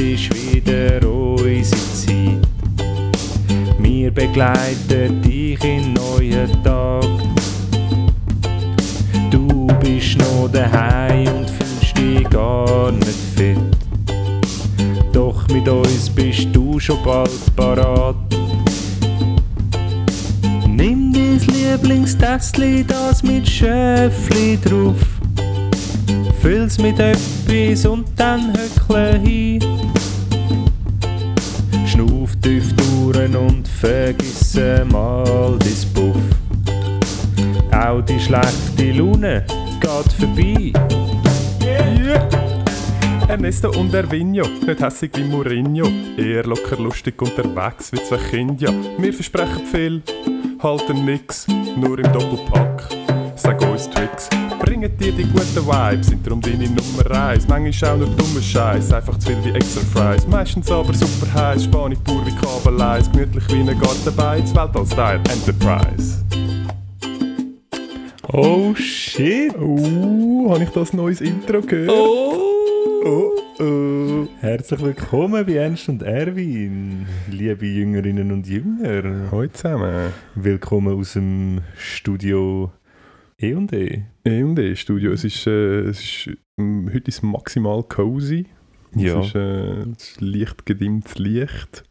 sagen, es Ernesto und Ervinho, nicht hässig wie Mourinho, eher locker lustig unterwegs wie zwei Kinder. Wir versprechen viel, halten nix, nur im Doppelpack. Sag uns Tricks, bringen dir die guten Vibes, sind darum deine Nummer 1. Manchmal auch nur dummer Scheiß, einfach zu viel wie extra Fries. Meistens aber super heiß, Spanisch pur wie Kabeleis, gemütlich wie ein Gartenbeiz, Weltall-Style Enterprise. Oh shit! Oh, habe ich das neues Intro gehört? Oh! oh, oh. Herzlich willkommen bei Ernst und Erwin, liebe Jüngerinnen und Jünger. Hallo zusammen. Willkommen aus dem Studio E&E. E&E Studio. Es ist, äh, es ist ähm, heute ist es maximal cozy. Ja. Es ist, äh, es ist leicht gedimmtes Licht.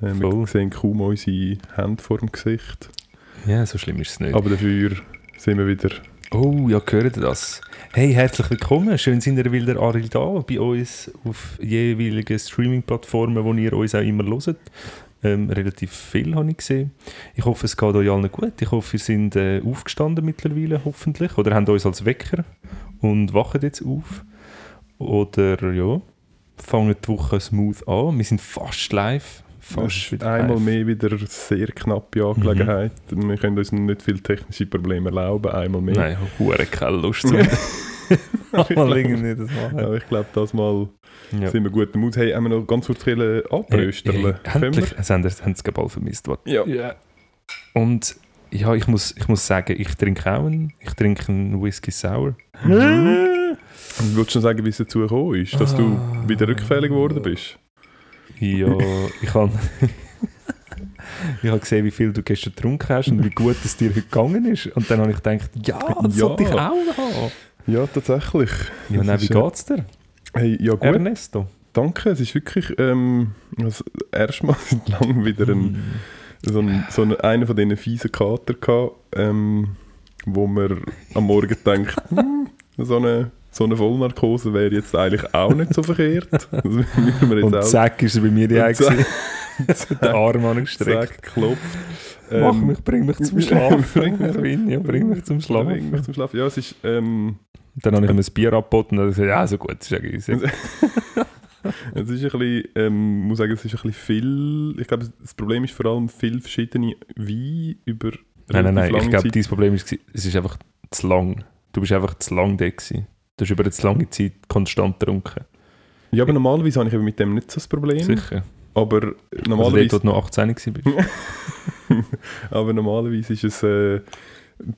Äh, wir sehen kaum unsere Hände vor dem Gesicht. Ja, so schlimm ist es nicht. Aber dafür sind wir wieder. Oh, ja, gehört das? Hey, herzlich willkommen. Schön sind ihr wieder alle da bei uns auf jeweiligen Streaming-Plattformen, wo ihr uns auch immer hört. Ähm, relativ viel habe ich gesehen. Ich hoffe, es geht euch allen gut. Ich hoffe, ihr sind äh, aufgestanden mittlerweile, hoffentlich. Oder habt uns als Wecker und wachen jetzt auf. Oder ja, fangen die Woche smooth an. Wir sind fast live. Fast einmal live. mehr wieder sehr knappe Angelegenheit. Wir können uns nicht viele technische Probleme erlauben. Einmal mehr. Nein, hure keine Lust zu mal irgendwie das machen. Aber ich glaube, das Mal Ja. sind wir gut im Mut. Hey, haben wir noch ganz kurz viele Abrösterle? Hey, endlich, wir? es haben es bald vermisst. Warte. Ja. Und ja, ich muss, ich muss sagen, ich trinke auch einen, ich trinke einen Whisky Sour. Und Willst du noch sagen, wie es dazu gekommen ist, dass du Ah. wieder rückfällig geworden bist? Ja, ich habe ich habe gesehen, wie viel du gestern getrunken hast und wie gut es dir heute gegangen ist. Und dann habe ich gedacht, ja, das Ja. sollte ich auch haben. Ja, tatsächlich. Ja, nein, wie geht's dir, Hey, ja gut, Ernesto? danke. Es ist wirklich ähm, das erste Mal seit langem wieder ein, so ein, so ein, einer von diesen fiesen Kater gehabt, ähm, wo man am Morgen denkt, hm, so eine, so eine Vollnarkose wäre jetzt eigentlich auch nicht so verkehrt. Und auch zack, ist er bei mir die gewesen. Den Arm angestreckt. zack, klopft. Mach Ähm, mich, bring mich zum Schlafen. bring mich- ja, bring mich zum Bring mich Schlafen. zum Schlafen. Ja, es ist... Ähm, Dann habe ich ihm ein Bier angeboten und er gesagt, ja, so gut, das ist ja easy. Es ist ein bisschen, ähm, muss sagen, es ist ein bisschen viel. Ich glaube, das Problem ist vor allem viel verschiedene Weine über Nein, nein, nein, ich glaube, dein Problem ist, es ist einfach zu lang. Du bist einfach zu lang da gewesen. Du hast über eine lange Zeit konstant getrunken. Ja, aber normalerweise habe ich eben mit dem nicht so das Problem. Sicher. Aber Also dort, normalerweise, wo du noch 18 gewesen bist. aber normalerweise ist es, äh,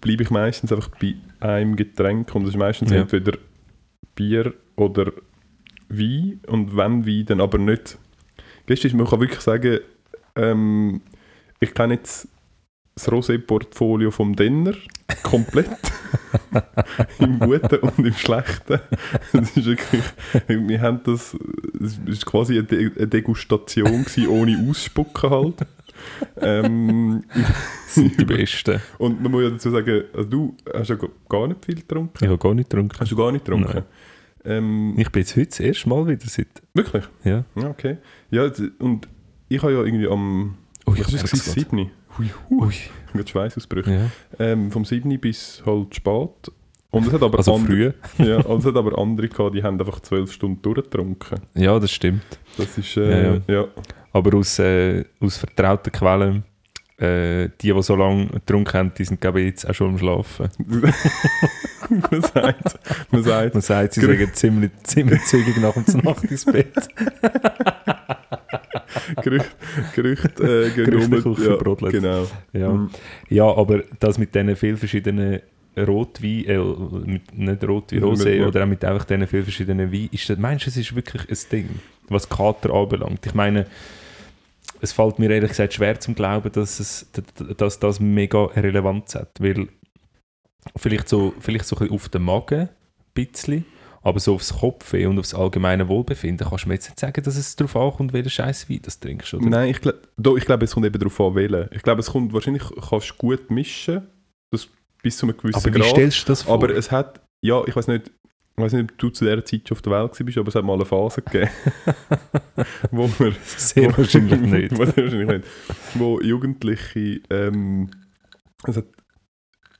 bleibe ich meistens einfach bei einem Getränk und es ist meistens Ja. entweder Bier oder Wein und wenn Wein, dann aber nicht. Gestern man kann wirklich sagen, ähm, ich kenne jetzt das Rosé-Portfolio vom Denner komplett. Im Guten und im Schlechten. Das ist wirklich, wir haben das, es ist quasi eine, De eine Degustation gewesen, ohne Ausspucken halt. Ähm, sind die Besten. und man muss ja dazu sagen, also du hast ja gar nicht viel getrunken. Ich habe gar nicht getrunken. Hast du gar nicht getrunken? Ähm, Ich bin jetzt heute das erste Mal wieder seit... wirklich? Ja. Ja, okay. Ja, und ich habe ja irgendwie am... Oh, was ist merk's es? grad. 7. Hui, hui. Ui. Ich habe Schweißausbrüche. Ja. Ähm, vom 7. bis halt spät. Und es hat aber Also andere, früh. ja, und es hat aber andere gehabt, die haben einfach zwölf Stunden durchgetrunken. Ja, das stimmt. Das ist, äh, Ja, ja. Aber aus, äh, aus vertrauten Quellen, äh, die, die so lange getrunken haben, die sind glaube ich jetzt auch schon am Schlafen. man sagt, man sagt, Man sagt, sie sagen ziemlich, ziemlich zügig nach und Nacht ins Bett. Gerücht, Gerücht äh, gehen Gerüchte um. Ja, brodelt. Genau. Ja. Mhm. ja, aber das mit diesen vielen verschiedenen Rotwein, äh, mit, nicht Rotwein, Rosé ja. oder auch mit einfach diesen vielen verschiedenen Weinen, ist das, meinst du, es ist wirklich ein Ding, was Kater anbelangt? Ich meine, es fällt mir ehrlich gesagt schwer zum Glauben, dass, es, dass das mega Relevanz hat, weil vielleicht so, vielleicht so ein bisschen auf den Magen, ein bisschen, aber so aufs Kopfweh und aufs allgemeine Wohlbefinden kannst du mir jetzt nicht sagen, dass es darauf ankommt, welchen scheiß Wein das trinkst, oder? Nein, ich, doch, ich glaube, es kommt eben darauf an, wählen. Ich glaube, es kommt wahrscheinlich, kannst du gut mischen, das bis zu einem gewissen aber wie Grad. stellst du das vor? Aber es hat, ja, ich weiß nicht, ich weiß nicht, ob du zu dieser Zeit schon auf der Welt warst, aber es hat mal eine Phase gegeben, wo wir... Sehr wo- wahrscheinlich nicht. wo- wahrscheinlich nicht. Wo Jugendliche, ähm, es hat,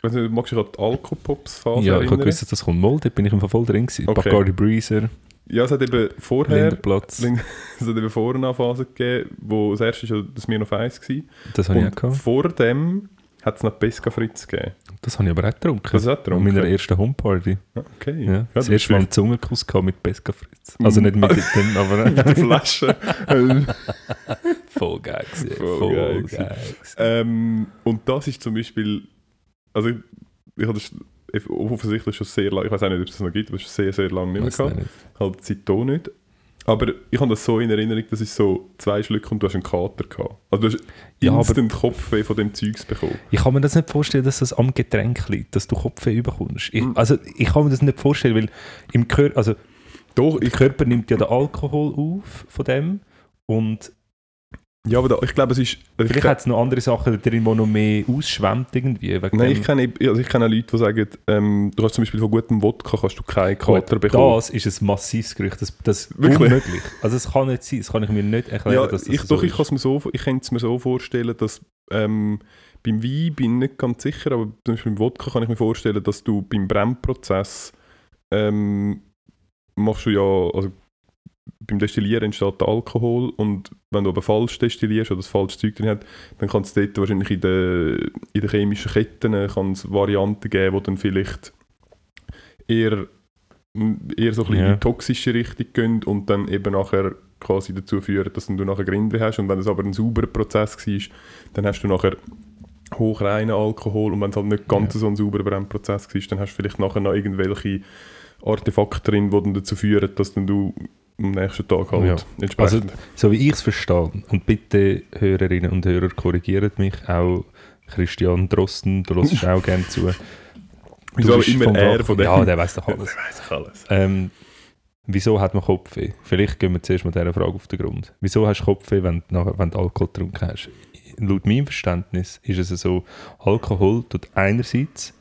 ich weiß nicht, magst du an die Alkopops-Phase Ja, ich habe gewusst, dass das kommt. Mal, dort bin ich im Fall voll drin gewesen. Okay. Bacardi Breezer, Ja, es hat eben vorher, Lindenplatz, Lin- es hat eben vorher eine Phase gegeben, wo das erste war das Mir noch eins war. das habe ich auch gehabt. vor dem hat es noch Pesca Fritz gegeben. Das habe ich aber auch getrunken. Das du auch An getrunken? meiner ersten Homeparty. Ah, Okay. Ja. Das du erste Mal einen Zungenkuss gehabt mit Pesca Fritz. Also nicht mit dem, aber mit der Flasche. voll geil gewesen. Voll Voll, geil geil, ähm, und das ist zum Beispiel, also ich, ich habe das offensichtlich schon sehr lange, ich weiß auch nicht, ob es das noch gibt, aber schon sehr, sehr lange nicht mehr gehabt. nicht. Halt seitdem nicht. Aber ich habe das so in Erinnerung, das ist so zwei Schlücke und du hast einen Kater gehabt. Also du hast Ja, instant Kopfweh von dem Zeugs bekommen. Ich kann mir das nicht vorstellen, dass das am Getränk liegt, dass du Kopfweh bekommst. Ich, Mm. also ich kann mir das nicht vorstellen, weil im Körper, also Doch, der ich, Körper nimmt ja den Alkohol auf von dem und ja, aber da, ich glaube, es ist... Ich, vielleicht hat es noch andere Sachen drin, die noch mehr ausschwemmt irgendwie. Nein, ich kenne, also ich kenne Leute, die sagen, ähm, du hast zum Beispiel von gutem Wodka kannst du keinen Kater bekommen. Das ist ein massives Gerücht. Das, das ist unmöglich. Also es kann nicht sein. Das kann ich mir nicht erklären, Ja, dass das ich, so doch, ich, ist. kann's mir so, ich könnte es mir so vorstellen, dass ähm, beim Wein bin ich nicht ganz sicher, aber zum Beispiel beim Wodka kann ich mir vorstellen, dass du beim Brennprozess ähm, machst du ja, also beim Destillieren entsteht der Alkohol und wenn du aber falsch destillierst oder das falsche Zeug drin hat, dann kann es dort wahrscheinlich in den in den chemischen Ketten äh, kann's Varianten geben, die dann vielleicht eher, eher so ein bisschen Ja. in die toxische Richtung gehen und dann eben nachher quasi dazu führen, dass du nachher Grinde hast und wenn es aber ein sauberer Prozess war, dann hast du nachher hochreinen Alkohol und wenn es halt nicht ganz Ja. so ein sauberer Brennprozess war, dann hast du vielleicht nachher noch irgendwelche Artefakte drin, die dann dazu führen, dass dann du am nächsten Tag halt Ja. entsprechend... So wie ich es verstehe, und bitte Hörerinnen und Hörer korrigiert mich, auch Christian Drosten, du hörst auch gerne zu. Wieso immer er von dem? Ja, der weiß doch alles. Der weiss doch alles. Ähm, wieso hat man Kopfweh? Vielleicht gehen wir zuerst mal dieser Frage auf den Grund. Wieso hast du Kopfweh, wenn du, wenn du Alkohol getrunken hast? Laut meinem Verständnis ist es so, Alkohol tut einerseits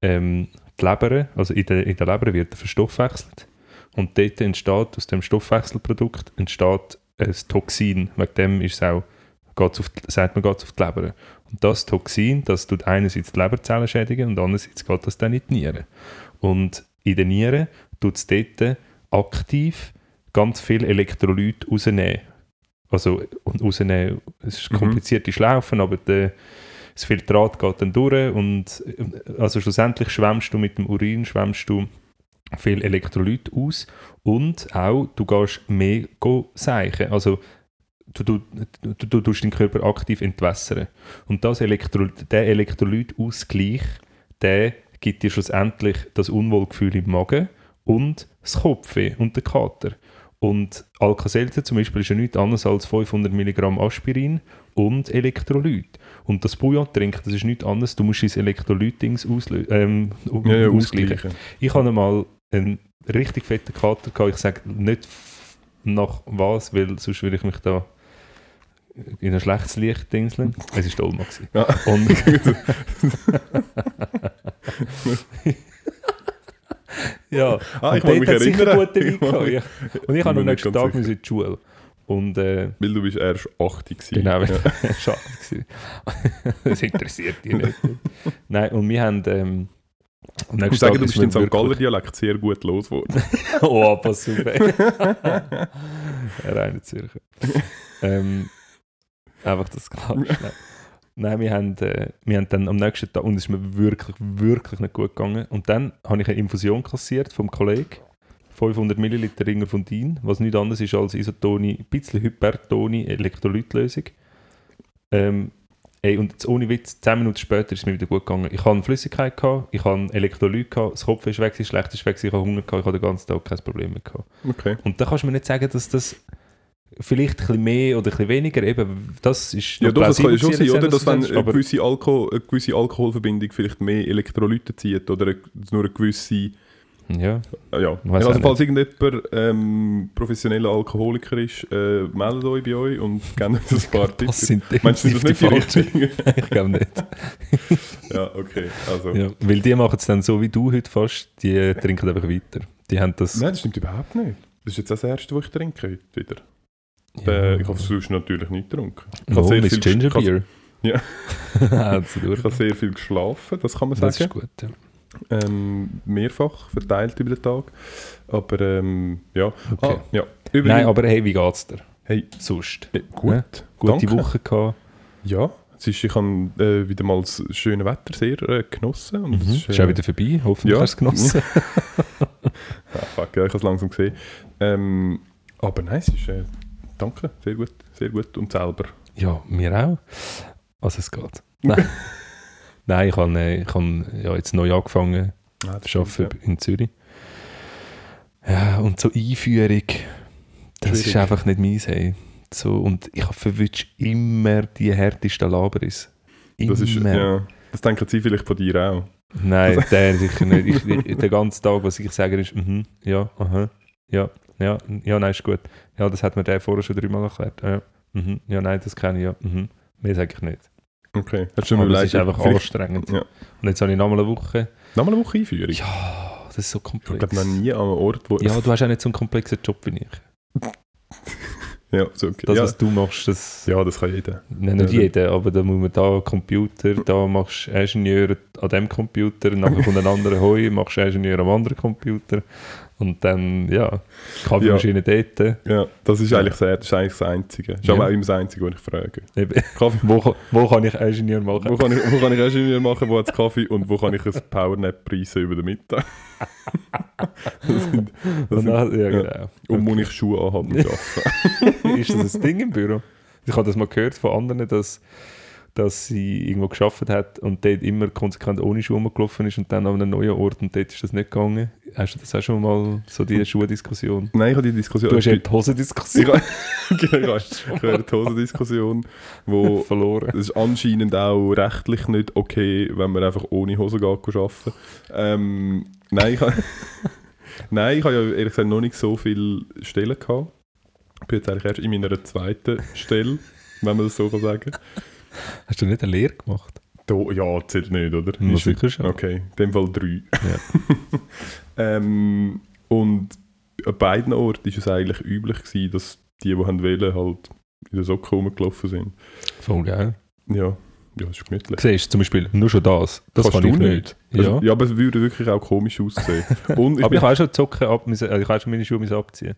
ähm, die Leber, also in der, in der Leber wird er verstoffwechselt und dort entsteht, aus dem Stoffwechselprodukt entsteht ein Toxin, wegen dem ist es auch, geht's auf, die- sagt man, geht auf die Leber. Und das Toxin, das tut einerseits die Leberzellen schädigen und andererseits geht das dann in die Nieren. Und in den Nieren tut es dort aktiv ganz viel Elektrolyt rausnehmen. Also und rausnehmen, es ist Mhm. komplizierte Schlaufen, aber der, das Filtrat geht dann durch und äh, also schlussendlich schwemmst du mit dem Urin, schwemmst du viel Elektrolyt aus und auch du gehst mehr seichen. Also du, du, du, du tust deinen Körper aktiv entwässern. Und das Elektro, der Elektrolytausgleich, der gibt dir schlussendlich das Unwohlgefühl im Magen und das Kopfweh und den Kater. Und Alka-Seltzer zum Beispiel ist ja nichts anderes als 500 Milligramm Aspirin und Elektrolyt. Und das Bouillon trinken, das ist nichts anderes, du musst dein Elektrolyt-Dings auslö- ähm, Ja, ja, ausgleichen. Ich hatte mal einen richtig fetten Kater gehabt. Ich sage nicht nach was, weil sonst würde ich mich da in ein schlechtes Licht dingseln. Es war gewesen. Ja. Und ja, Ah, ich und dort hat sicher gute Wein Ich gehabt, ja. Und ich habe am nächsten Tag in die Schule. Und äh, Weil du bist erst 80 gewesen. Genau, Ja. schade gewesen. das interessiert dich nicht. Nein, und wir haben ähm, am Ich muss sagen, du ist bist den St. Galler Dialekt sehr gut losgeworden. oh, pass auf. reiner Zürcher. ähm, einfach das klar. Nein. Wir haben, äh, wir haben dann am nächsten Tag, und es ist mir wirklich, wirklich nicht gut gegangen. Und dann habe ich eine Infusion kassiert vom Kollegen. 500 Milliliter Ringer von Din, was nichts anderes ist als Isotoni, ein bisschen Hypertoni Elektrolytlösung. Ähm, Ey, und jetzt ohne Witz, 10 Minuten später ist es mir wieder gut gegangen. Ich hatte Flüssigkeit, gehabt, ich hatte Elektrolyt, gehabt, das Kopf ist weg, das schlecht ist weg, ich hatte Hunger, gehabt, ich hatte den ganzen Tag kein Problem mehr. Gehabt. Okay. Und da kannst du mir nicht sagen, dass das vielleicht ein bisschen mehr oder ein bisschen weniger, eben, das ist Ja, doch, das kann schon sein, oder? Dass wenn eine gewisse, Alko eine gewisse Alkoholverbindung vielleicht mehr Elektrolyte zieht oder eine, nur eine gewisse... ja, Ja, Weiss also falls irgendjemand ähm, professioneller Alkoholiker ist, äh, meldet euch bei euch und gebt uns ein paar das Tipps. sind Meinst du das nicht die richtigen? ich glaube nicht. ja, okay. Also. Ja, weil die machen es dann so wie du heute fast, die trinken einfach weiter. Die haben das... Nein, das stimmt überhaupt nicht. Das ist jetzt das erste, was ich trinke heute wieder. ja, Äh, ich habe sonst natürlich nicht getrunken. Ich oh, sehr viel- Ginger Beer. Ja. Durch. Ich habe sehr viel geschlafen, das kann man Das sagen. ist gut, ja. Ähm, mehrfach verteilt über den Tag. Aber ähm, ja. Okay. Ah, ja. Übrigens, Nein, aber hey, wie geht's dir? hey, Sonst? äh, gut. Ja, Gute danke. Woche gehabt. Ja, es ist, ich habe äh, wieder mal das schöne Wetter sehr äh, genossen. Und Mhm. es Ist auch wieder vorbei. Hoffentlich ja. hast du es genossen. Ah, fuck, ja, ich habe es langsam gesehen. Ähm, aber nein, es ist, äh, danke, sehr gut, sehr gut. Und selber. ja, mir auch. Also es geht. Nein, Nein ich habe äh, ich hab, ja, jetzt neu angefangen Ah, zu stimmt, arbeiten in Zürich. Ja, und so Einführung, das ist Schwierig. einfach nicht meins. Hey. So, und ich verwünsche immer die härtesten Labris. ja. Immer. Das, ist, ja, das denken sie vielleicht von dir auch. Nein, der sicher nicht. Ich, ich, den ganzen Tag, was ich sage, ist, mhm, ja, aha, ja, ja, ja, nein, ist gut. Ja, das hat mir der vorher schon dreimal erklärt. Ja, mhm, ja nein, das kenne ich, ja. Mhm. Mehr sage ich nicht. Okay, hast du schon überlegt, ist einfach vielleicht- anstrengend. Ja. Und jetzt habe ich nochmal eine Woche. Nochmal eine Woche Einführung? Ja, das ist so ich komplex. glaube noch nie an einem Ort, wo... Ja, du hast auch nicht so einen komplexen Job wie ich. ja, so, okay. Das, ja, was du machst, das... ja, das kann jeder. Nein, nicht Ja, jeder, aber da muss man da Computer, da machst du Ingenieur an dem Computer, nachher kommt ein anderer Heu, machst du Ingenieur am anderen Computer und dann, ja, Kaffeemaschine dort. Ja, das ist Ja. eigentlich, sehr, das, ist eigentlich das Einzige. Das ist Ja. aber auch immer das Einzige, was ich frage. Eben, Kaffee, wo, wo kann ich Ingenieur machen? wo, kann ich, wo kann ich Ingenieur machen, wo hat es Kaffee und wo kann ich ein Powernap preisen über den Mittag? das sind, das Und sind, dann, ja, ja. genau. Und muss ich Schuhe anhaben und arbeiten. ist das ein Ding im Büro? Ich habe das mal gehört von anderen, dass, dass sie irgendwo geschafft hat und dort immer konsequent ohne Schuhe rumgelaufen ist und dann an einem neuen Ort und dort ist das nicht gegangen. Hast du das auch schon mal, so die Schuhdiskussion? Nein, ich habe die Diskussion... Du hast ja die Hosendiskussion genau, ich habe die Hosendiskussion, wo verloren. es ist anscheinend auch rechtlich nicht okay, wenn man einfach ohne Hose geht arbeiten. Ähm, nein, ich habe nein, ich habe ja ehrlich gesagt noch nicht so viele Stellen gehabt. Ich bin jetzt eigentlich erst in meiner zweiten Stelle, wenn man das so kann sagen Hast du nicht eine Lehre gemacht? Do, Ja, zählt nicht, oder? Na, Ist- sicher schon. Okay, in dem Fall drei. ähm, und an beiden Orten war es eigentlich üblich, gewesen, dass die, die haben wollen, halt in der Socke rumgelaufen sind. Voll geil. Ja, ja, das ist gemütlich. Siehst du zum Beispiel nur schon das. Das Kannst kann ich du nicht. Also, Ja. ja, aber es würde wirklich auch komisch aussehen. Und ich Aber ich auch schon die Socken ab, also ich auch schon meine Schuhe abziehen,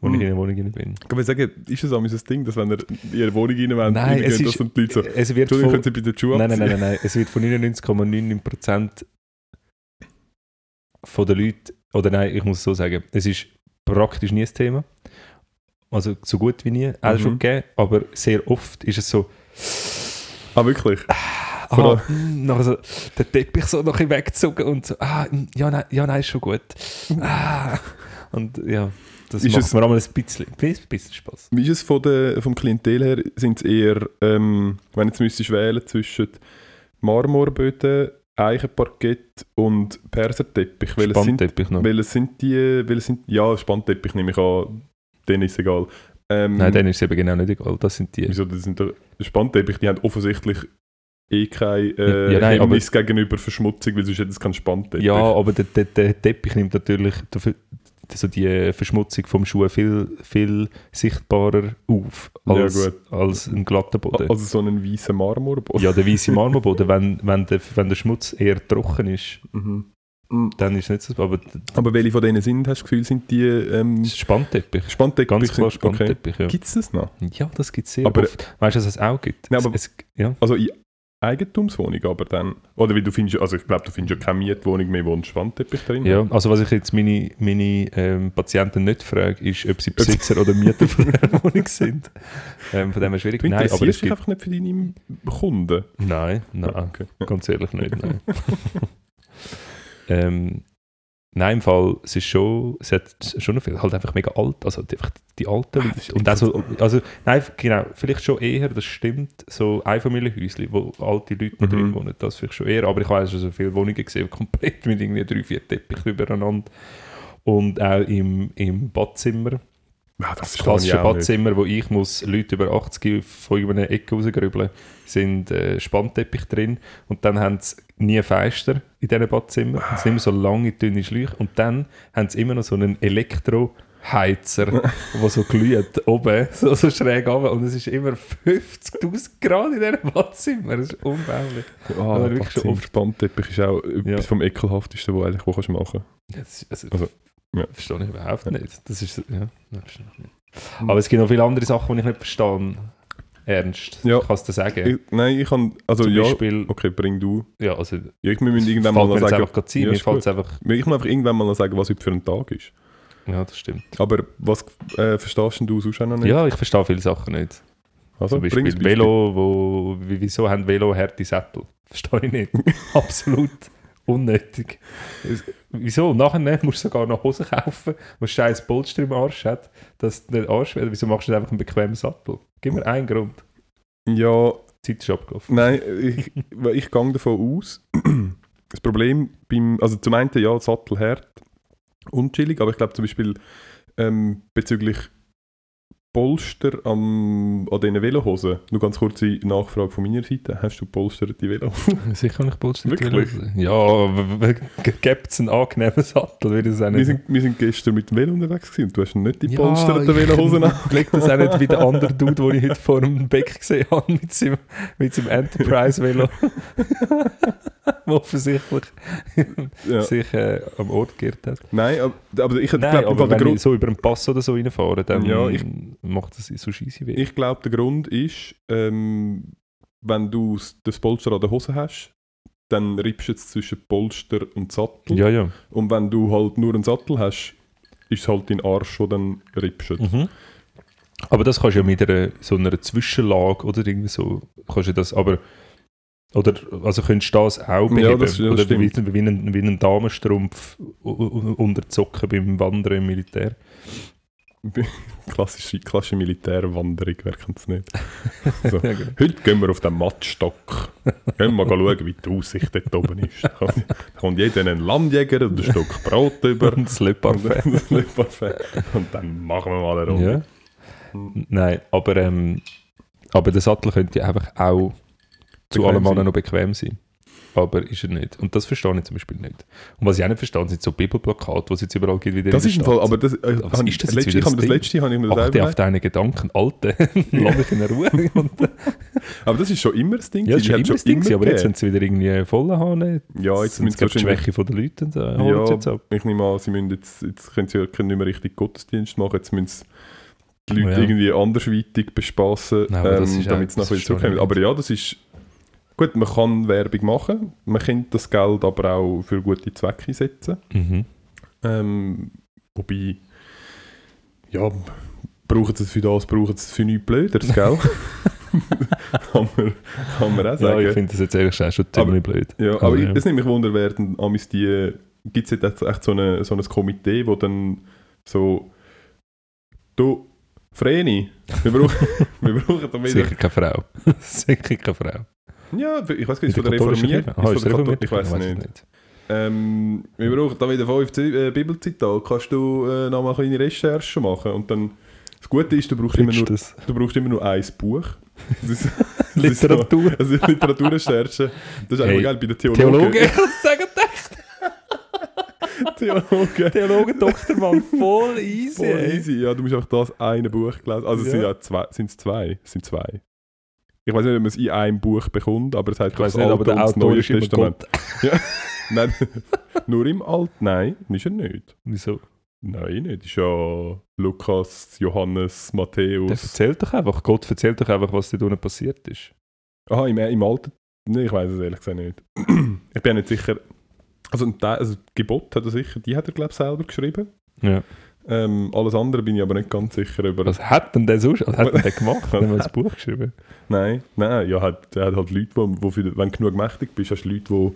als Hm. ich in der Wohnung rein bin. kann man sagen, ist es auch ein Ding, dass wenn ihr in ihre Wohnung rein wollt, Nein, es ist- dann die Leute so, Es wird von, können Sie bitte die Schuhe nein, nein, nein, nein, nein, es wird von 99,99% von den Leuten, oder nein, ich muss es so sagen, es ist praktisch nie ein Thema. Also so gut wie nie, auch Mhm. schon gegeben, aber sehr oft ist es so, Ah, wirklich? Vor ah, mm, nachher so, der Teppich so noch weggezogen und so, ah, mm, ja, nein, ja, nein, ist schon gut. Ah, und ja, das Ist macht es- mir einmal ein bisschen, bisschen Spaß. Wie ist es von der, vom Klientel her? Sind es eher, ähm, wenn du jetzt müsstest wählen zwischen Marmorböden, Eichenparkett und Perserteppich? Welches Spannteppich noch. welches sind die? Welches sind, ja, Spannteppich nehme ich an, denen ist egal. Ähm, Nein, denen ist es eben genau nicht egal. Das sind die. Wieso, das sind Spannteppich, die haben offensichtlich eh kein äh, Ja, nein, gegenüber Verschmutzung, weil sonst hätte es keinen Spannteppich. Ja, aber der, der, der Teppich nimmt natürlich also die Verschmutzung vom Schuh viel, viel sichtbarer auf Ja, als, gut. als ein glatter Boden. Also so einen weißen Marmorboden. ja, der weiße Marmorboden, wenn, wenn, der, wenn der Schmutz eher trocken ist, Mhm. Dann ist es nicht so. Aber Aber welche von denen sind, hast du das Gefühl, sind die ähm, Spannteppich. Spannteppich? Ganz klar sind- okay. Spannteppich, ja. Gibt es das noch? Ja, das gibt es sehr Aber- oft. Weißt du, was es auch gibt? Nein, aber- es, ja. Also in, Eigentumswohnung, aber dann. Oder wie du findest, also ich glaube, du findest ja keine Mietwohnung mehr, wo ein Spannteppich drin Ja, also was ich jetzt meine, meine ähm, Patienten nicht frage, ist, ob sie Besitzer oder Mieter von der Wohnung sind. Ähm, von dem her schwierig. Du Nein, aber es gibt... einfach nicht für deine Kunden. Nein, nein, okay. ganz ehrlich nicht, nein. ähm, nein, im Fall, es ist schon, es hat schon noch viel, halt einfach mega alt, also die- einfach die alten Ah, Leute. Und auch so, also, nein, genau, vielleicht schon eher, das stimmt, so Einfamilienhäuschen, wo alte Leute Mhm. drin wohnen, das vielleicht schon eher, aber ich habe schon so viele Wohnungen gesehen, komplett mit irgendwie drei, vier Teppichen übereinander. Und auch im, im Badzimmer, Ja, das verstehe klassische. Badzimmer, wo ich muss Leute über 80 von irgendeiner Ecke rausgrübeln, sind äh, Spannteppich drin und dann haben sie nie Fenster in diesen Badzimmern. Es sind immer so lange, dünne Schläuche und dann haben sie immer noch so einen Elektroheizer, der so glüht oben, so, so schräg runter und es ist immer 50'000 Grad in diesen Badzimmer. Das ist unglaublich. Wirklich schon oft. Spannteppich ist auch etwas Ja. vom ekelhaftesten, was eigentlich wo kannst du machen Das, ist- also, Also, ja. verstehe ich überhaupt nicht. Das ist, ja, verstehe ich nicht. Hm. Aber es gibt noch viele andere Sachen, die ich nicht verstehe. Ernst, Ja. kannst du sagen? Ich, nein, ich kann, also Zum ja, Beispiel, okay, bring du. ja, also, Ja, ich, müssen irgendwann mal noch sagen, einfach sein, Ja, mir fällt einfach, ich muss einfach irgendwann mal noch sagen, was heute für ein Tag ist. ja, das stimmt. Aber was äh, verstehst du sonst auch noch nicht? Ja, ich verstehe viele Sachen nicht. also, Zum Beispiel. Velo, wo, wie- wieso haben Velo harte Sättel? Verstehe ich nicht. Absolut unnötig. Es- Wieso? Nachher musst du sogar noch Hosen kaufen, wo ein scheiß Polster im Arsch hat, dass du nicht Arsch wird. Wieso machst du nicht einfach einen bequemen Sattel? Gib mir einen Grund. Ja, Die Zeit ist abgelaufen. nein, ich, ich gehe davon aus, das Problem beim, also zum einen ja, Sattelherd, unchillig, aber ich glaube zum Beispiel ähm, bezüglich Polster am, an diesen Velohosen, nur ganz kurze Nachfrage von meiner Seite, hast du polsterte Velohosen? Sicher nicht Polster. Wirklich? Ja, gibt es einen angenehmen Sattel, würde ich sagen. Wir sind, wir sind gestern mit dem Velo unterwegs gewesen du hast nicht die Ja, polsterten Velohosen an. Ich das auch nicht wie der andere Dude, den ich heute vor dem Beck gesehen habe, mit seinem, mit seinem Enterprise-Velo. der offensichtlich Ja. sich äh, am Ort geirrt hat. Nein, aber, aber ich glaube, aber der wenn Grund, so über einen Pass oder so reinfahre, dann Ja, ich- macht das so scheisse weh. Ich glaube, der Grund ist, ähm, wenn du das Polster an der Hose hast, dann riebst du jetzt zwischen Polster und Sattel. ja, ja. Und wenn du halt nur einen Sattel hast, ist es halt dein Arsch, der dann riebst. Mhm. Aber das kannst du ja mit einer, so einer Zwischenlage oder irgendwie so, kannst du das aber, oder, also könntest du das auch Ja, beheben, das- ja, das oder wie, wie, ein, wie ein Damenstrumpf u- u- unter die Socken beim Wandern im Militär. Klassische, klassische Militärwanderung, wer kennt es nicht. So. Ja, genau. Heute gehen wir auf den Mattstock. Gehen wir mal schauen, wie die Aussicht dort oben ist. Da kommt- da kommt jeder einen Landjäger und ein Stück Brot über. Und das Le Parfait. Und dann machen wir mal eine Runde. Ja. Nein, aber, ähm, aber der Sattel könnte ja einfach auch zu allem anderen noch bequem sein. Aber ist er nicht. Und das verstehe ich zum Beispiel nicht. Und was ich auch nicht verstehe, sind so Bibelplakate, die es jetzt überall gibt. Wieder Das ist der im Fall, aber das, äh, was ist das letzte, das das letzte habe ich mir das Achte auf deine Gedanken, Alte. Lass mich in Ruhe. Und, äh, Aber das ist schon immer das Ding. ja, das ist ja Die immer hat das Ding, gewesen, aber jetzt sind sie wieder irgendwie voll haben. Ja, jetzt sind es die. Schwäche von den Leuten holen sie jetzt Ja, ab. ich nehme an, sie müssen jetzt, jetzt können sie ja nicht mehr richtig Gottesdienst machen, jetzt müssen sie die Leute Ja. irgendwie andersweitig bespassen, Nein, ähm, damit sie das nachher nicht. Aber ja, das ist... Gut, man kann Werbung machen, man kann das Geld aber auch für gute Zwecke einsetzen. Mhm. Ähm, wobei, ja, brauchen sie es für das, brauchen sie es für nichts Blöderes, gell? kann, man, kann man auch Ja, sagen. ich finde das jetzt ehrlich gesagt schon ziemlich blöd. Ja, aber Aber ja. es nimmt mich wunder, werden amis die, gibt es jetzt echt so, eine, so ein Komitee, wo dann so, du, Vreni, wir brauchen, wir brauchen da wieder, Sicher keine Frau. Sicher keine Frau. Ja, ich weiß gar nicht, von der Reformierten, Kirche? Ah, ist von der reformiert? ich weiß es nicht. Ähm, wir brauchen da wieder fünf äh, Bibelzitate, kannst du äh, nochmal eine kleine Recherche machen und dann, das Gute ist, du brauchst, immer nur, das. du brauchst immer nur ein Buch. Das ist, das ist so- Literatur. Also Literaturrecherche. Das ist Hey, eigentlich geil bei den Theologen. Theologe, ich kann es sagen, Theologen. Theologen, Doktormann, voll easy. Voll easy. Ja, du musst einfach das eine Buch gelesen. Also es sind Ja. ja zwei. Sind es zwei? Es sind zwei. Ich weiß nicht, ob man es in einem Buch bekommt, aber es heißt Ich weiß nicht, aber der das Autor Neue ist Testament. Gott. Nein, nur im Alten. Nein, ist er nicht. Wieso? Nein, nicht. Ist ja Lukas, Johannes, Der Matthäus. erzählt doch einfach, Gott erzählt doch einfach, was dort unten passiert ist. Aha, im, im Alten nee, ich weiß es ehrlich gesagt nicht. ich bin ja nicht sicher. Also, also Gebot hat er sicher, die hat er glaube ich selber geschrieben. Ja. Ähm, alles andere bin ich aber nicht ganz sicher über. Was hat denn der sonst? Was hat denn der gemacht? Hat er mal ein Buch geschrieben? Nein, nein, ja, hat, er hat halt Leute, wo, wo für, wenn du genug mächtig bist, hast du Leute, die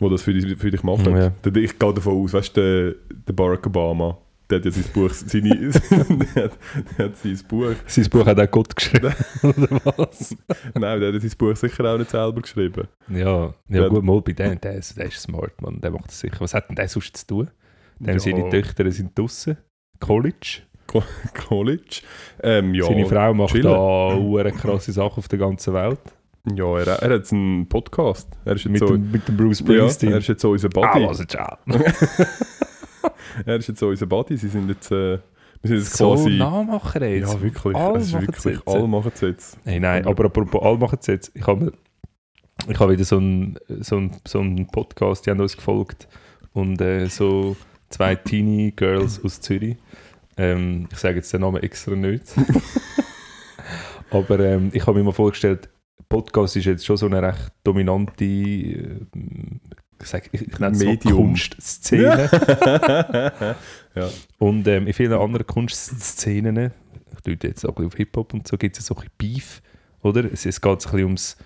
wo das für dich, für dich machen. Ja. Der- Ich gehe davon aus, weißt du, der, der Barack Obama, der hat ja sein Buch, seine, der, hat, der hat sein Buch, Sein Buch hat auch Gott geschrieben, oder was? nein, der hat sein Buch sicher auch nicht selber geschrieben. Ja, ja Ja. gut, mal bei dem, der ist, der ist smart, Mann. Der macht das sicher. Was hat denn der sonst zu tun? Dem Ja. seine Töchter sind draußen, College. College. Ähm, ja, Seine Frau macht chillen. da krasse Sachen auf der ganzen Welt. Ja, er, er hat einen Podcast. Er ist jetzt Mit, so, dem, mit dem Bruce ja, Springsteen. er ist jetzt so unser ah, Buddy. was ein Ciao. er ist jetzt so unser Buddy. Sie sind jetzt, äh, wir sind jetzt So quasi... Nachmacher jetzt. ja, wirklich. Alle es ist wirklich alle machen es jetzt. Nein, nein, aber apropos all machen es jetzt. Ich habe ich habe wieder so einen so einen, so einen Podcast, die haben uns gefolgt und äh, so zwei Teenie Girls aus Zürich. Ähm, ich sage jetzt den Namen extra nicht. aber ähm, ich habe mir mal vorgestellt, Podcast ist jetzt schon so eine recht dominante äh, ich, sag, ich, ich nenne es so. Kunstszene. ja. Und ähm, in vielen anderen Kunstszenen, ich deute jetzt auch ein bisschen auf Hip-Hop und so, gibt es so ein bisschen Beef, oder? Es, es geht so ein bisschen ums,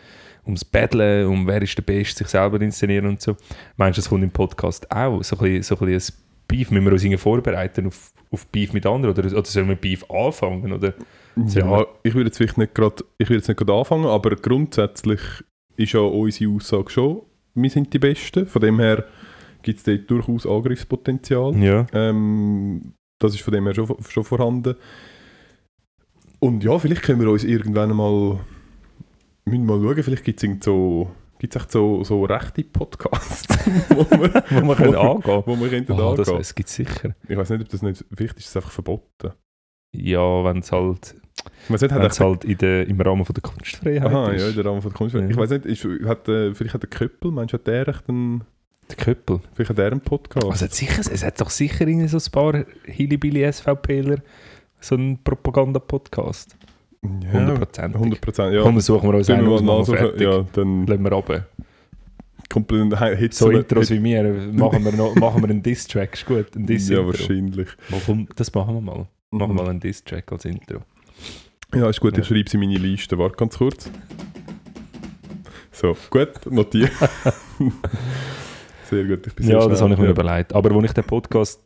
ums Battlen, um wer ist der Beste, sich selber inszenieren und so. Meinst du, das kommt im Podcast auch? So ein bisschen, so ein, bisschen Beef, müssen wir uns irgendwie vorbereiten auf, auf Beef mit anderen? Oder, oder sollen wir Beef anfangen? Oder? Ja, ich würde jetzt vielleicht nicht gerade anfangen, aber grundsätzlich ist ja unsere Aussage schon, wir sind die Besten. Von dem her gibt es dort durchaus Angriffspotenzial. Ja. Ähm, das ist von dem her schon, schon vorhanden. Und ja, vielleicht können wir uns irgendwann mal, müssen mal schauen, vielleicht gibt es so, gibt's echt so, so rechte Podcasts, wo wir, Wo wir können angehen wo könnten Ah, das, angehen. das gibt es sicher. Ich weiß nicht, ob das nicht, vielleicht ist es einfach verboten. Ja, wenn es halt, weiß nicht, hat wenn's halt in der, im Rahmen von der Kunstfreiheit Aha, ist. ja, der Rahmen von der Kunst. Ja. Ich weiß nicht, ist, hat, äh, vielleicht hat der Köppel, meinst du, hat der echt einen, Der Köppel. vielleicht hat der einen Podcast? Also hat sicher, es hat doch sicher so ein paar Hillybilly-SVPler so einen Propaganda-Podcast. Ja, 100%. 100 Prozent, ja. Komm, suchen wir uns einen wir aus, machen wir fertig. Ja, dann Lassen wir runter. komplett. So Intros wie mir, machen wir, noch, machen wir einen Diss-Track, ist gut. Ein diss Ja, wahrscheinlich. Das machen wir mal. Machen wir Mhm. mal einen Diss-Track als Intro. Ja, ist gut, ich schreibe sie in meine Liste. Warte ganz kurz. So, gut, notiert. Sehr gut, ich bin Ja, das habe ich mir ja. überlegt. Aber als ich den Podcast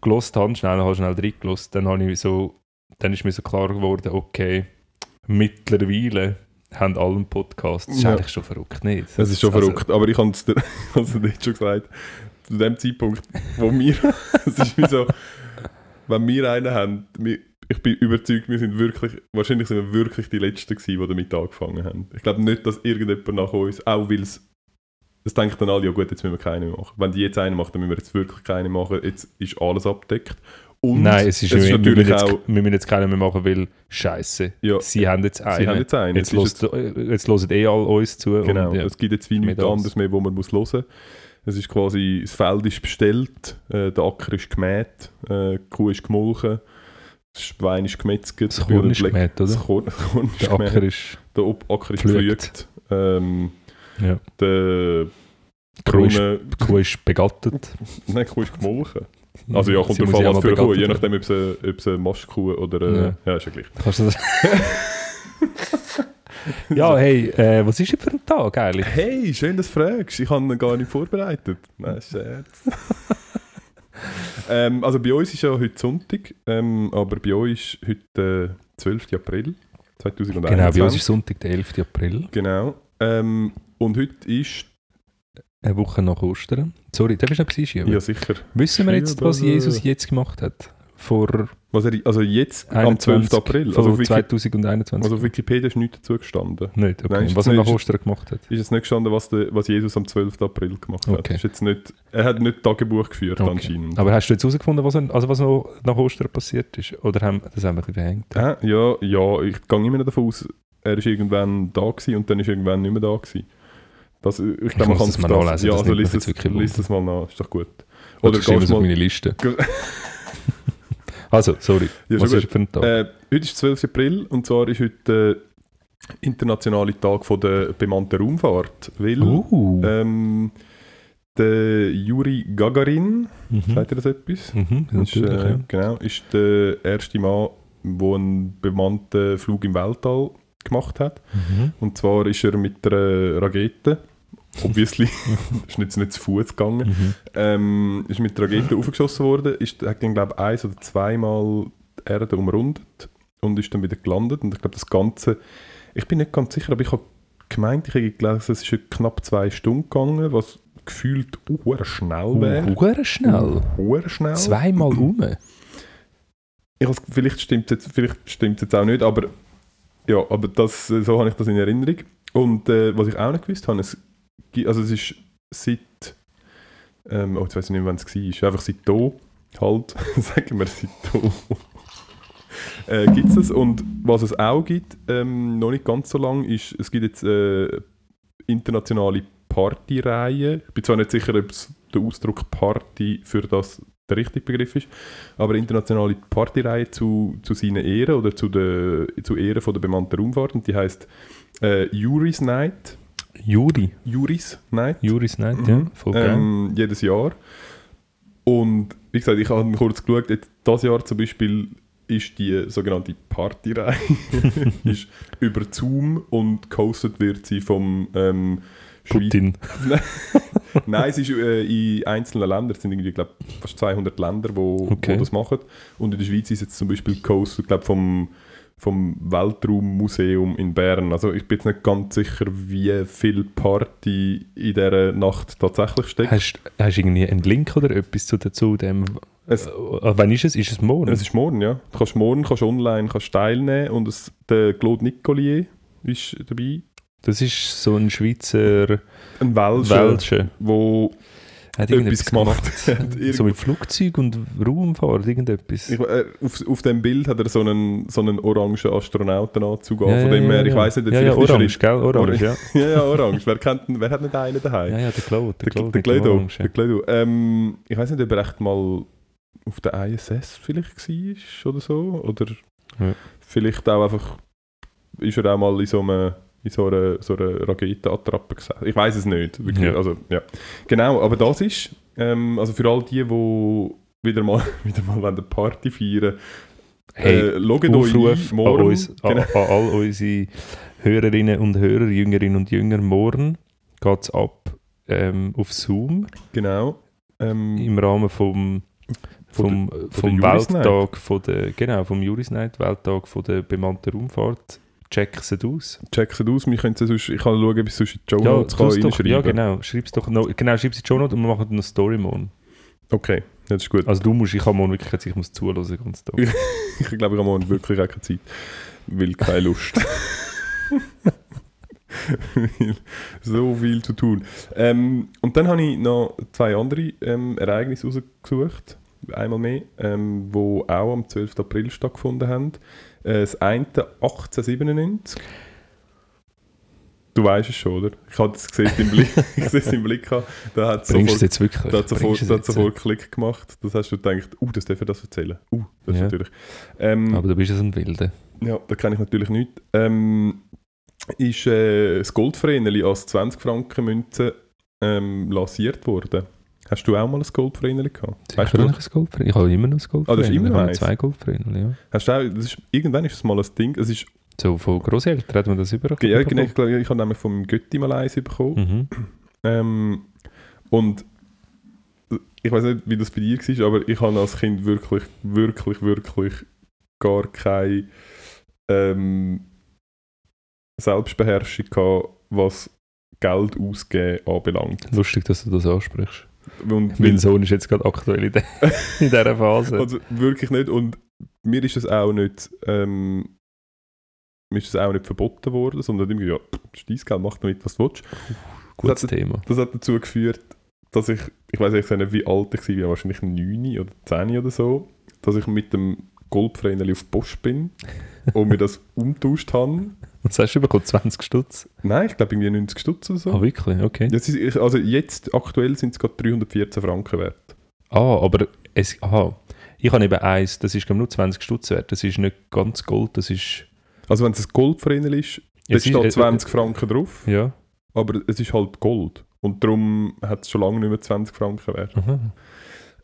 gelost habe, schnell, habe schnell reingelost, dann, habe ich so, dann ist mir so klar geworden, okay, mittlerweile haben alle einen Podcast. Das ist Ja. eigentlich schon verrückt, nicht? Das ist schon Also, verrückt, aber ich habe es dir, dir jetzt schon gesagt, zu dem Zeitpunkt, wo wir, es ist wie so, wenn wir einen haben, wir, ich bin überzeugt, wir sind wirklich, wahrscheinlich sind wir wirklich die Letzten gewesen, die damit angefangen haben. Ich glaube nicht, dass irgendjemand nach uns, auch weil es, das denkt dann alle, ja gut, jetzt müssen wir keine mehr machen. Wenn die jetzt einen macht, dann müssen wir jetzt wirklich keine machen, jetzt ist alles abdeckt. Und Nein, es ist, es ist wir, natürlich müssen auch, jetzt, wir müssen jetzt keinen mehr machen, weil Scheiße. ja, Sie haben jetzt einen. sie haben jetzt einen. jetzt, ist hört, jetzt hören eh alle uns zu. Genau, Und, ja. es gibt jetzt wie nichts anderes mehr, wo man muss hören muss. Es ist quasi, das Feld ist bestellt, äh, der Acker ist gemäht, äh, die Kuh ist gemolken, das Schwein ist gemetzelt. Das Korn ist gemäht, Das oder? Korn, das Korn ist Der Acker gemäht, ist... der Ob- Acker ist gepflügt. Ähm, Ja. der Kuh ist, Kuh ist begattet. nein, die Kuh ist gemolken. Also ja, kommt drauf an, was für eine Kuh, je nachdem, ob es eine, ob es eine Mastkuh oder äh, Ja. ja. ist ja gleich. Kannst du das... ja, hey, äh, was ist denn für ein Tag eigentlich? Hey, schön, dass du fragst. Ich habe ihn gar nicht vorbereitet. Nein, Scherz. ähm, also bei uns ist ja heute Sonntag, ähm, aber bei euch ist heute äh, 12. April 2021. Genau, bei uns ist Sonntag, der 11. April. Genau. Ähm, und heute ist... Eine Woche nach Ostern. Sorry, darf ich noch etwas einschieben? Ja, sicher. Wissen wir jetzt, was Schieben. Jesus jetzt gemacht hat? Vor Was er, also jetzt am 21, 12. April. Also auf, Wiki, 2021. also auf Wikipedia ist nichts dazu gestanden. nicht, okay. Nein, was er nach Ostern gemacht hat. Ist jetzt nicht gestanden, was, der, was Jesus am 12. April gemacht hat. Okay. Ist jetzt nicht, er hat nicht Tagebuch geführt Okay. anscheinend. Aber hast du jetzt herausgefunden, was, er- also was noch nach Ostern passiert ist? Oder haben das haben wir ein bisschen verhängt? Hä? Ja, ja, ich gehe immer davon aus, er ist irgendwann da gewesen und dann ist irgendwann nicht mehr da gewesen. Das, ich glaube, man kann es mal nachlesen, Ja, das also liest es, liest es mal nach, ist doch gut. Oder gehst es auf mal... meine Liste. Also, sorry. Ja, was ist für ein Tag? Äh, heute ist 12. April und zwar ist heute internationale Tag von der bemannten Raumfahrt, weil Uh. ähm, der Juri Gagarin, mhm. sagt ihr das etwas? Mhm, Das ist, äh, ja. Genau, ist der erste Mann, der einen bemannten Flug im Weltall gemacht hat. Mhm. Und zwar ist er mit einer Rakete, obviously, ist nicht, nicht zu Fuß gegangen, Mhm. ähm, ist mit der Rakete aufgeschossen worden, ist, hat dann, glaube ich, eins oder zweimal die Erde umrundet und ist dann wieder gelandet. Und ich glaube, das Ganze, ich bin nicht ganz sicher, aber ich habe gemeint, ich habe gelesen, es ist knapp zwei Stunden gegangen, was gefühlt uh, schnell wäre. Uh, schnell. Uh, schnell. Zweimal um. Ich has, vielleicht stimmt es jetzt, vielleicht stimmt's jetzt auch nicht, aber ja, aber das, so habe ich das in Erinnerung. Und äh, was ich auch nicht gewusst habe, es, also es ist seit, ähm, oh, jetzt weiß ich nicht, wann es war, einfach seit da, halt, sagen wir seit da, äh, gibt es das. Und was es auch gibt, ähm, noch nicht ganz so lang, ist, es gibt jetzt äh, internationale Partyreihen. Ich bin zwar nicht sicher, ob es der Ausdruck Party für das der richtige Begriff ist, aber internationale Partyreihe zu, zu seinen Ehren oder zu, der, zu Ehren von der bemannten Raumfahrt und die heißt äh, Juris Night. Juri. Juris Night. Juris Night, ja. Mhm. Voll geil. ähm, jedes Jahr. Und wie gesagt, ich habe kurz geschaut, jetzt, das Jahr zum Beispiel ist die sogenannte Partyreihe ist über Zoom und gehostet wird sie vom ähm, Putin. Nein, es ist äh, in einzelnen Ländern, es sind irgendwie glaub, fast 200 Länder, wo, Okay. wo das machen. Und in der Schweiz ist jetzt zum Beispiel gehostet, glaub, vom, vom Weltraummuseum in Bern. Also ich bin jetzt nicht ganz sicher, wie viel Party in dieser Nacht tatsächlich steckt. Hast du irgendwie einen Link oder etwas zu, zu dem? Es- äh, wann ist es? Ist es morgen? Es ist morgen, ja. Du kannst morgen kannst online kannst teilnehmen und es, der Claude Nicolier ist dabei. das ist so ein Schweizer Ein Welscher, Welsche. wo Hat etwas irgendetwas gemacht gemacht. so mit Flugzeug und Raumfahrt, irgendetwas. Ich, äh, auf, auf dem Bild hat er so einen, so einen orangen Astronautenanzug an. Ja, Von ja, dem ja, her, ich ja. weiß nicht, Ja, ja, er orange, gell? Orange, ja. ja, ja, orange. Wer, kennt, wer hat nicht einen daheim? Ja, ja, der Claude. Der Claude, der Gledo. Orange, Der Gledo. Ähm, ich weiß nicht, ob er echt mal auf der ISS vielleicht war oder so. Oder Ja. vielleicht auch einfach ist er auch mal in so einem in so einer, so einer Raketenattrappe gesessen. Ich weiß es nicht. Wirklich. Ja. Also, ja. Genau, aber das ist, ähm, also für all die, die wieder mal, wieder mal eine Party feiern Hey, äh, loggt euch morgen. an, uns, an, Genau. an all unsere Hörerinnen und Hörer, Jüngerinnen und Jünger. Morgen geht es ab ähm, auf Zoom genau. Ähm, im Rahmen vom, Von vom, von vom der Juris Welttag, von der, genau, vom Juris Night, Welttag von der bemannten Raumfahrt. Check es aus. Check es aus, wir können es sonst, ich kann schauen, ob ich es sonst in die Show Ja, Notes kann doch, reinschreiben ja, genau. Schreib's doch noch, genau, schreib's in die Show Notes und wir machen eine Story morgen. Okay, das ist gut. Also du musst, ich habe morgen wirklich, ich muss zuhören den ganzen Tag. Ich glaube, ich habe morgen wirklich auch keine Zeit. Weil keine Lust. So viel zu tun. Ähm, und dann habe ich noch zwei andere ähm, Ereignisse rausgesucht. Einmal mehr, ähm, wo auch am 12. April stattgefunden haben. Äh, das eine 1897. Du weißt es schon, oder? Ich habe es gesehen im Blick. ich sehe es im Blick. Da hat du es sofort, jetzt wirklich? da hat sofort, da hat sofort Klick gemacht. Das hast du gedacht, uh, das darf ich das erzählen. Uh, das ist Ja. natürlich. Ähm, Aber du bist es ein Wilde. ja, da kenne ich natürlich nicht. Ähm, ist äh, das Goldvreneli als 20 Franken Münze ähm, lanciert worden. Hast du auch mal ein Goldvreneli gehabt? Weißt Sicher du, ich ein Goldfränel. Ich habe immer noch ein Goldfränel. Ah, das ist immer ich noch zwei Goldfränel, ja. hast du auch, das ist, irgendwann ist es mal ein Ding. Es ist, So von Grosseltern hat man das überbekommen. ja, genau, ich, glaub, ich habe nämlich vom Götti mal eins bekommen. Mhm. Ähm, und ich weiß nicht, wie das bei dir war, aber ich habe als Kind wirklich, wirklich, wirklich gar keine ähm, Selbstbeherrschung gehabt, was Geld ausgeben anbelangt. Lustig, dass du das ansprichst. Und Mein Sohn ist jetzt gerade aktuell in, de in dieser Phase. also wirklich nicht. Und mir ist das auch nicht, ähm, mir ist das auch nicht verboten worden, sondern irgendwie, ja, ist dein Geld, mach damit, was du willst. Gutes das hat- Thema. Das hat dazu geführt, dass ich, ich weiß nicht, wie alt ich war, wahrscheinlich 9 oder 10 oder so, dass ich mit dem Goldfräneli auf Post bin und mir das umtauscht habe. Was hast du bekommen? 20 Stutz? Nein, ich glaube irgendwie 90 Stutz oder so. Ah, wirklich? Okay. Das ist, also jetzt aktuell sind es gerade 314 Franken wert. Ah, aber es, aha. Ich habe eben eins, das ist glaube nur 20 Stutz wert. Das ist nicht ganz Gold, das ist Also wenn es ein Goldfräneli ist, Es ist- steht äh, 20 Franken drauf, Ja. aber es ist halt Gold. Und darum hat es schon lange nicht mehr 20 Franken wert. Aha.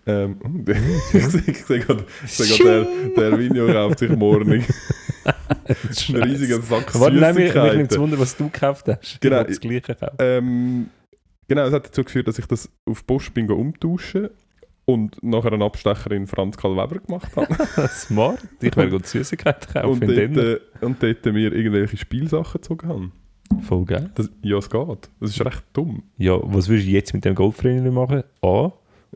Ähm, ich sehe gerade, der, der Video kauft sich morgen einen riesigen Sack Warte, nein, mich, mich nimmt. Wunder, was du gekauft hast. Genau. Ich das Gleiche kaufen. Ähm, genau, es hat dazu geführt, dass ich das auf Post bin umtauschen und nachher einen Abstecher in Franz Karl Weber gemacht habe. Smart. Ich werde gut Süßigkeiten kaufen. und, dort, äh, und dort mir irgendwelche Spielsachen gezogen haben. Voll geil. Das, ja, es geht. Das ist recht dumm. Ja, was würdest du jetzt mit dem Goldfreundin machen? A.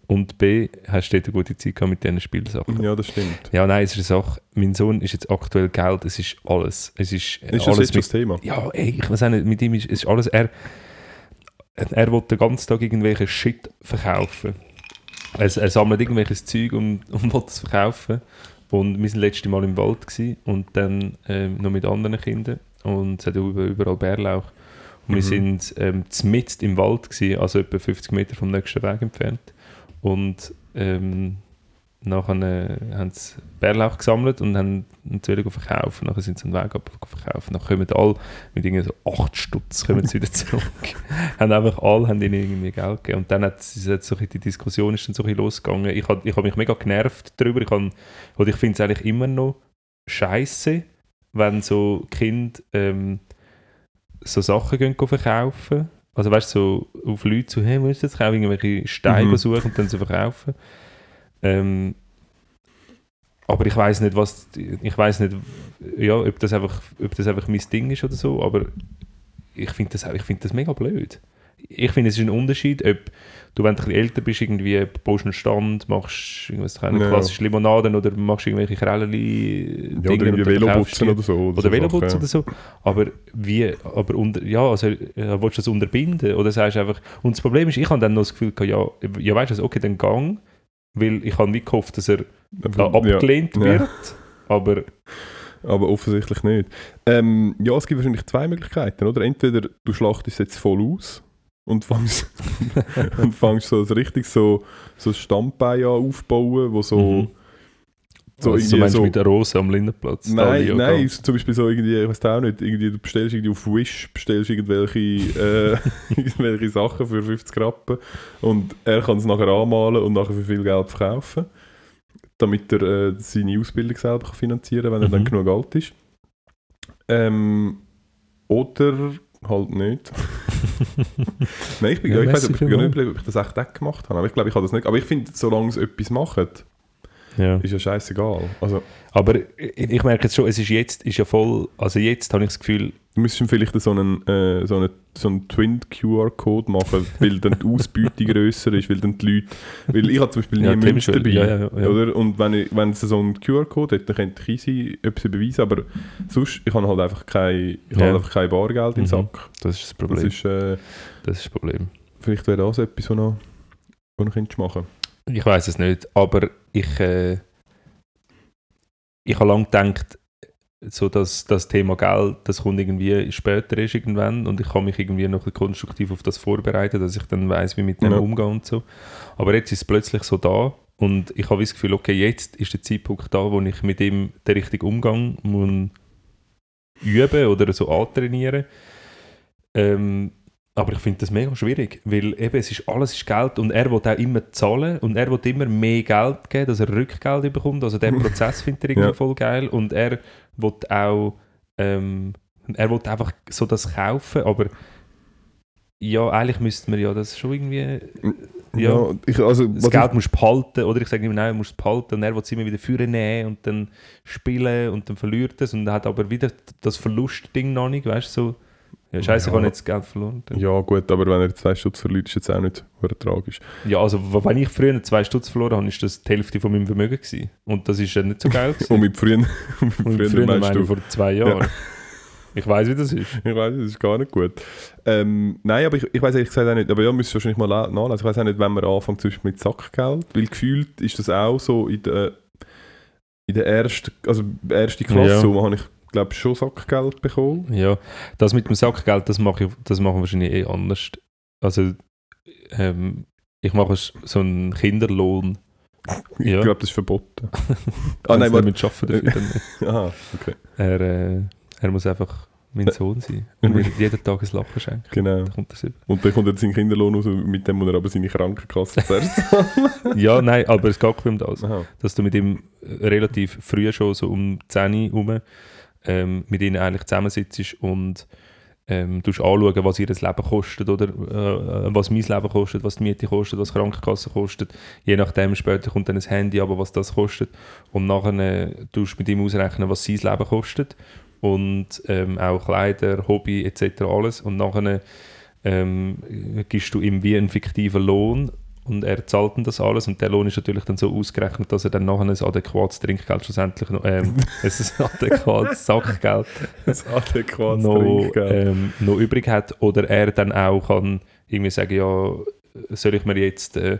Und B. Hast du dort eine gute Zeit gehabt mit diesen Spielsachen? Ja, das stimmt. Ja, nein, es ist eine Sache. Mein Sohn ist jetzt aktuell Geld. Es ist alles. Es ist, Ist das alles jetzt schon das Thema? Ja, ey, ich weiß auch nicht, mit ihm ist, es ist alles. Er, er will den ganzen Tag irgendwelchen Shit verkaufen. Er, er sammelt irgendwelches Zeug und, und will es verkaufen. Und wir waren letzte Mal im Wald gewesen, und dann ähm, noch mit anderen Kindern. Und es hat über- überall Bärlauch. Und wir Mhm. sind ähm, mitten im Wald, gewesen, also etwa 50 Meter vom nächsten Weg entfernt. Und ähm, nachher äh, haben sie Bärlauch gesammelt und haben wollen verkaufen. Nachher sind sie einen Weg ab verkaufen. Dann kommen alle mit irgendwie so 8 Stutz kommen sie wieder zurück. haben einfach alle haben ihnen irgendwie Geld gegeben. Und dann hat es hat so die Diskussion ist dann so ein losgegangen. Ich habe ich hab mich mega genervt darüber. Ich, hab, ich finde es eigentlich immer noch scheiße, wenn so Kinder ähm, so Sachen gehen verkaufen. Also weißt du, so auf Leute zu, hey, musst du jetzt kaufen, irgendwelche Steine Mhm. suchen und dann zu verkaufen. Ähm, aber ich weiß nicht, was, ich weiß nicht, ja, ob das einfach, ob das einfach mein Ding ist oder so, aber ich finde das, ich finde das mega blöd. Ich finde, es ist ein Unterschied, ob du, wenn du ein bisschen älter bist, irgendwie baust einen Stand, machst irgendwas, keine Ja. klassische Limonaden oder machst irgendwelche Krälli Ja, oder irgendwie Veloputzen oder so. oder so Veloputzen Sachen, oder so. Aber wie, aber unter, ja, also äh, willst du das unterbinden? Oder sagst einfach, und das Problem ist, ich habe dann noch das Gefühl, gehabt, ja, ja weißt du, okay, dann gang, weil ich habe wie gehofft, dass er ja. äh, abgelehnt Ja. wird. Aber Aber offensichtlich nicht. Ähm, ja, es gibt wahrscheinlich zwei Möglichkeiten, oder? Entweder du schlachtest es jetzt voll aus und fängst, und fängst so richtig so, so ein Standbein an aufbauen, wo so, Mhm. so also, irgendwie so mit der Rose am Lindenplatz? Nein, nein, zum Beispiel so irgendwie, ich weiß auch nicht, irgendwie, du bestellst irgendwie auf Wish, bestellst irgendwelche, äh, irgendwelche Sachen für 50 Rappen und er kann es nachher anmalen und nachher für viel Geld verkaufen, damit er äh, seine Ausbildung selber kann finanzieren kann, wenn er dann Mhm. genug alt ist. Ähm, oder halt nicht. Nein, ich, bin, Ja, ich weiß nicht ob ich das echt auch gemacht habe, aber ich glaube, ich habe das nicht. Aber ich finde, solange sie etwas machen, Ja. ist ja scheißegal. Also, Aber ich ich merke jetzt schon, es ist jetzt ist ja voll, also jetzt habe ich das Gefühl, Du müsstest vielleicht so einen, äh, so einen, so einen Twin-QR-Code machen, weil dann die Ausbeute grösser ist, weil dann die Leute... Weil ich habe zum Beispiel nie Ja, Münze dabei, ja, ja, ja. oder? Und wenn, ich, wenn es so einen QR-Code hat, dann könnte ich easy etwas überweisen, aber sonst, ich habe halt einfach kein, ich habe einfach kein Bargeld im Mhm. Sack. das ist das Das Problem. ist, äh, Das ist das Problem. vielleicht wäre das etwas, was noch, was noch könntest machen Ich weiß es nicht, aber ich, äh, ich habe lange gedacht, so dass das Thema Geld, das kommt irgendwie später ist irgendwann und ich kann mich irgendwie noch konstruktiv auf das vorbereiten, dass ich dann weiß, wie mit dem Ja. umgehen und so. Aber jetzt ist es plötzlich so da und ich habe das Gefühl, okay, jetzt ist der Zeitpunkt da, wo ich mit ihm den richtigen Umgang muss üben oder so antrainieren. Ähm, aber ich finde das mega schwierig, weil eben es ist alles ist Geld und er will auch immer zahlen und er will immer mehr Geld geben, dass er Rückgeld bekommt. Also den Prozess findet er irgendwie Ja. voll geil und er will auch ähm, er will einfach so das kaufen, aber ja, eigentlich müsste man ja das schon irgendwie Ja. ich, also, das Geld musst du behalten, oder ich sage ihm, nein, du musst es behalten und er will es immer wieder führen nehmen und dann spielen und dann verliert es und er hat aber wieder das Verlustding noch nicht, weißt du, so, ja scheiße, ich Ja. habe jetzt das Geld verloren. ich, ja gut, aber wenn er zwei Stutz verliert, ist jetzt auch nicht tragisch. Ja, also wenn ich früher zwei Stutz verloren habe, ist das die Hälfte von meinem Vermögen gewesen. Und das ist ja nicht so geil. Und mit früher, mit Und früher, früher meinst du? ich vor zwei Jahren. Ich weiß, wie das ist. Ich weiß, das ist gar nicht gut. Ähm, nein, aber ich, ich weiß ehrlich gesagt auch nicht, aber ja, müsst ihr wahrscheinlich mal nachlesen. Ich weiß auch nicht, wenn man anfängt zum Beispiel mit Sackgeld, weil gefühlt ist das auch so in der, in der ersten, also erste Klasse, Ja. habe ich glaube schon Sackgeld bekommen. Ja, das mit dem Sackgeld, das mache ich, das machen wir wahrscheinlich eh anders. Also, ähm, ich mache so einen Kinderlohn. Ich Ja. glaube, das ist verboten. Ah, nein, warte. mit Schaffen dafür dann nicht. Aha, okay. Er, äh, er muss einfach mein Sohn sein. Und mir jeden Tag ein Lachen schenken. Genau. Dann kommt. Und dann kommt er seinen Kinderlohn raus, mit dem muss er aber seine Krankenkasse zuerst Ja, nein, aber es geht um das. Aha. Dass du mit ihm äh, relativ früh schon, so um 10 Uhr herum, ähm, mit ihnen eigentlich zusammensitzt und ähm, anschauen, was ihr Leben kostet oder äh, was mein Leben kostet, was die Miete kostet, was die Krankenkasse kostet. Je nachdem später kommt dann ein Handy, aber was das kostet. Und nachher äh, du mit ihm ausrechnen, was sein Leben kostet. Und ähm, auch Kleider, Hobby etc. alles. Und nachher ähm, gibst du ihm wie einen fiktiven Lohn und er zahlt dann das alles und der Lohn ist natürlich dann so ausgerechnet, dass er dann nachher ein adäquates Trinkgeld schlussendlich noch, ähm, ein adäquates Sackgeld Das adäquates noch, Trinkgeld. ähm, noch übrig hat oder er dann auch kann irgendwie sagen, ja, soll ich mir jetzt äh,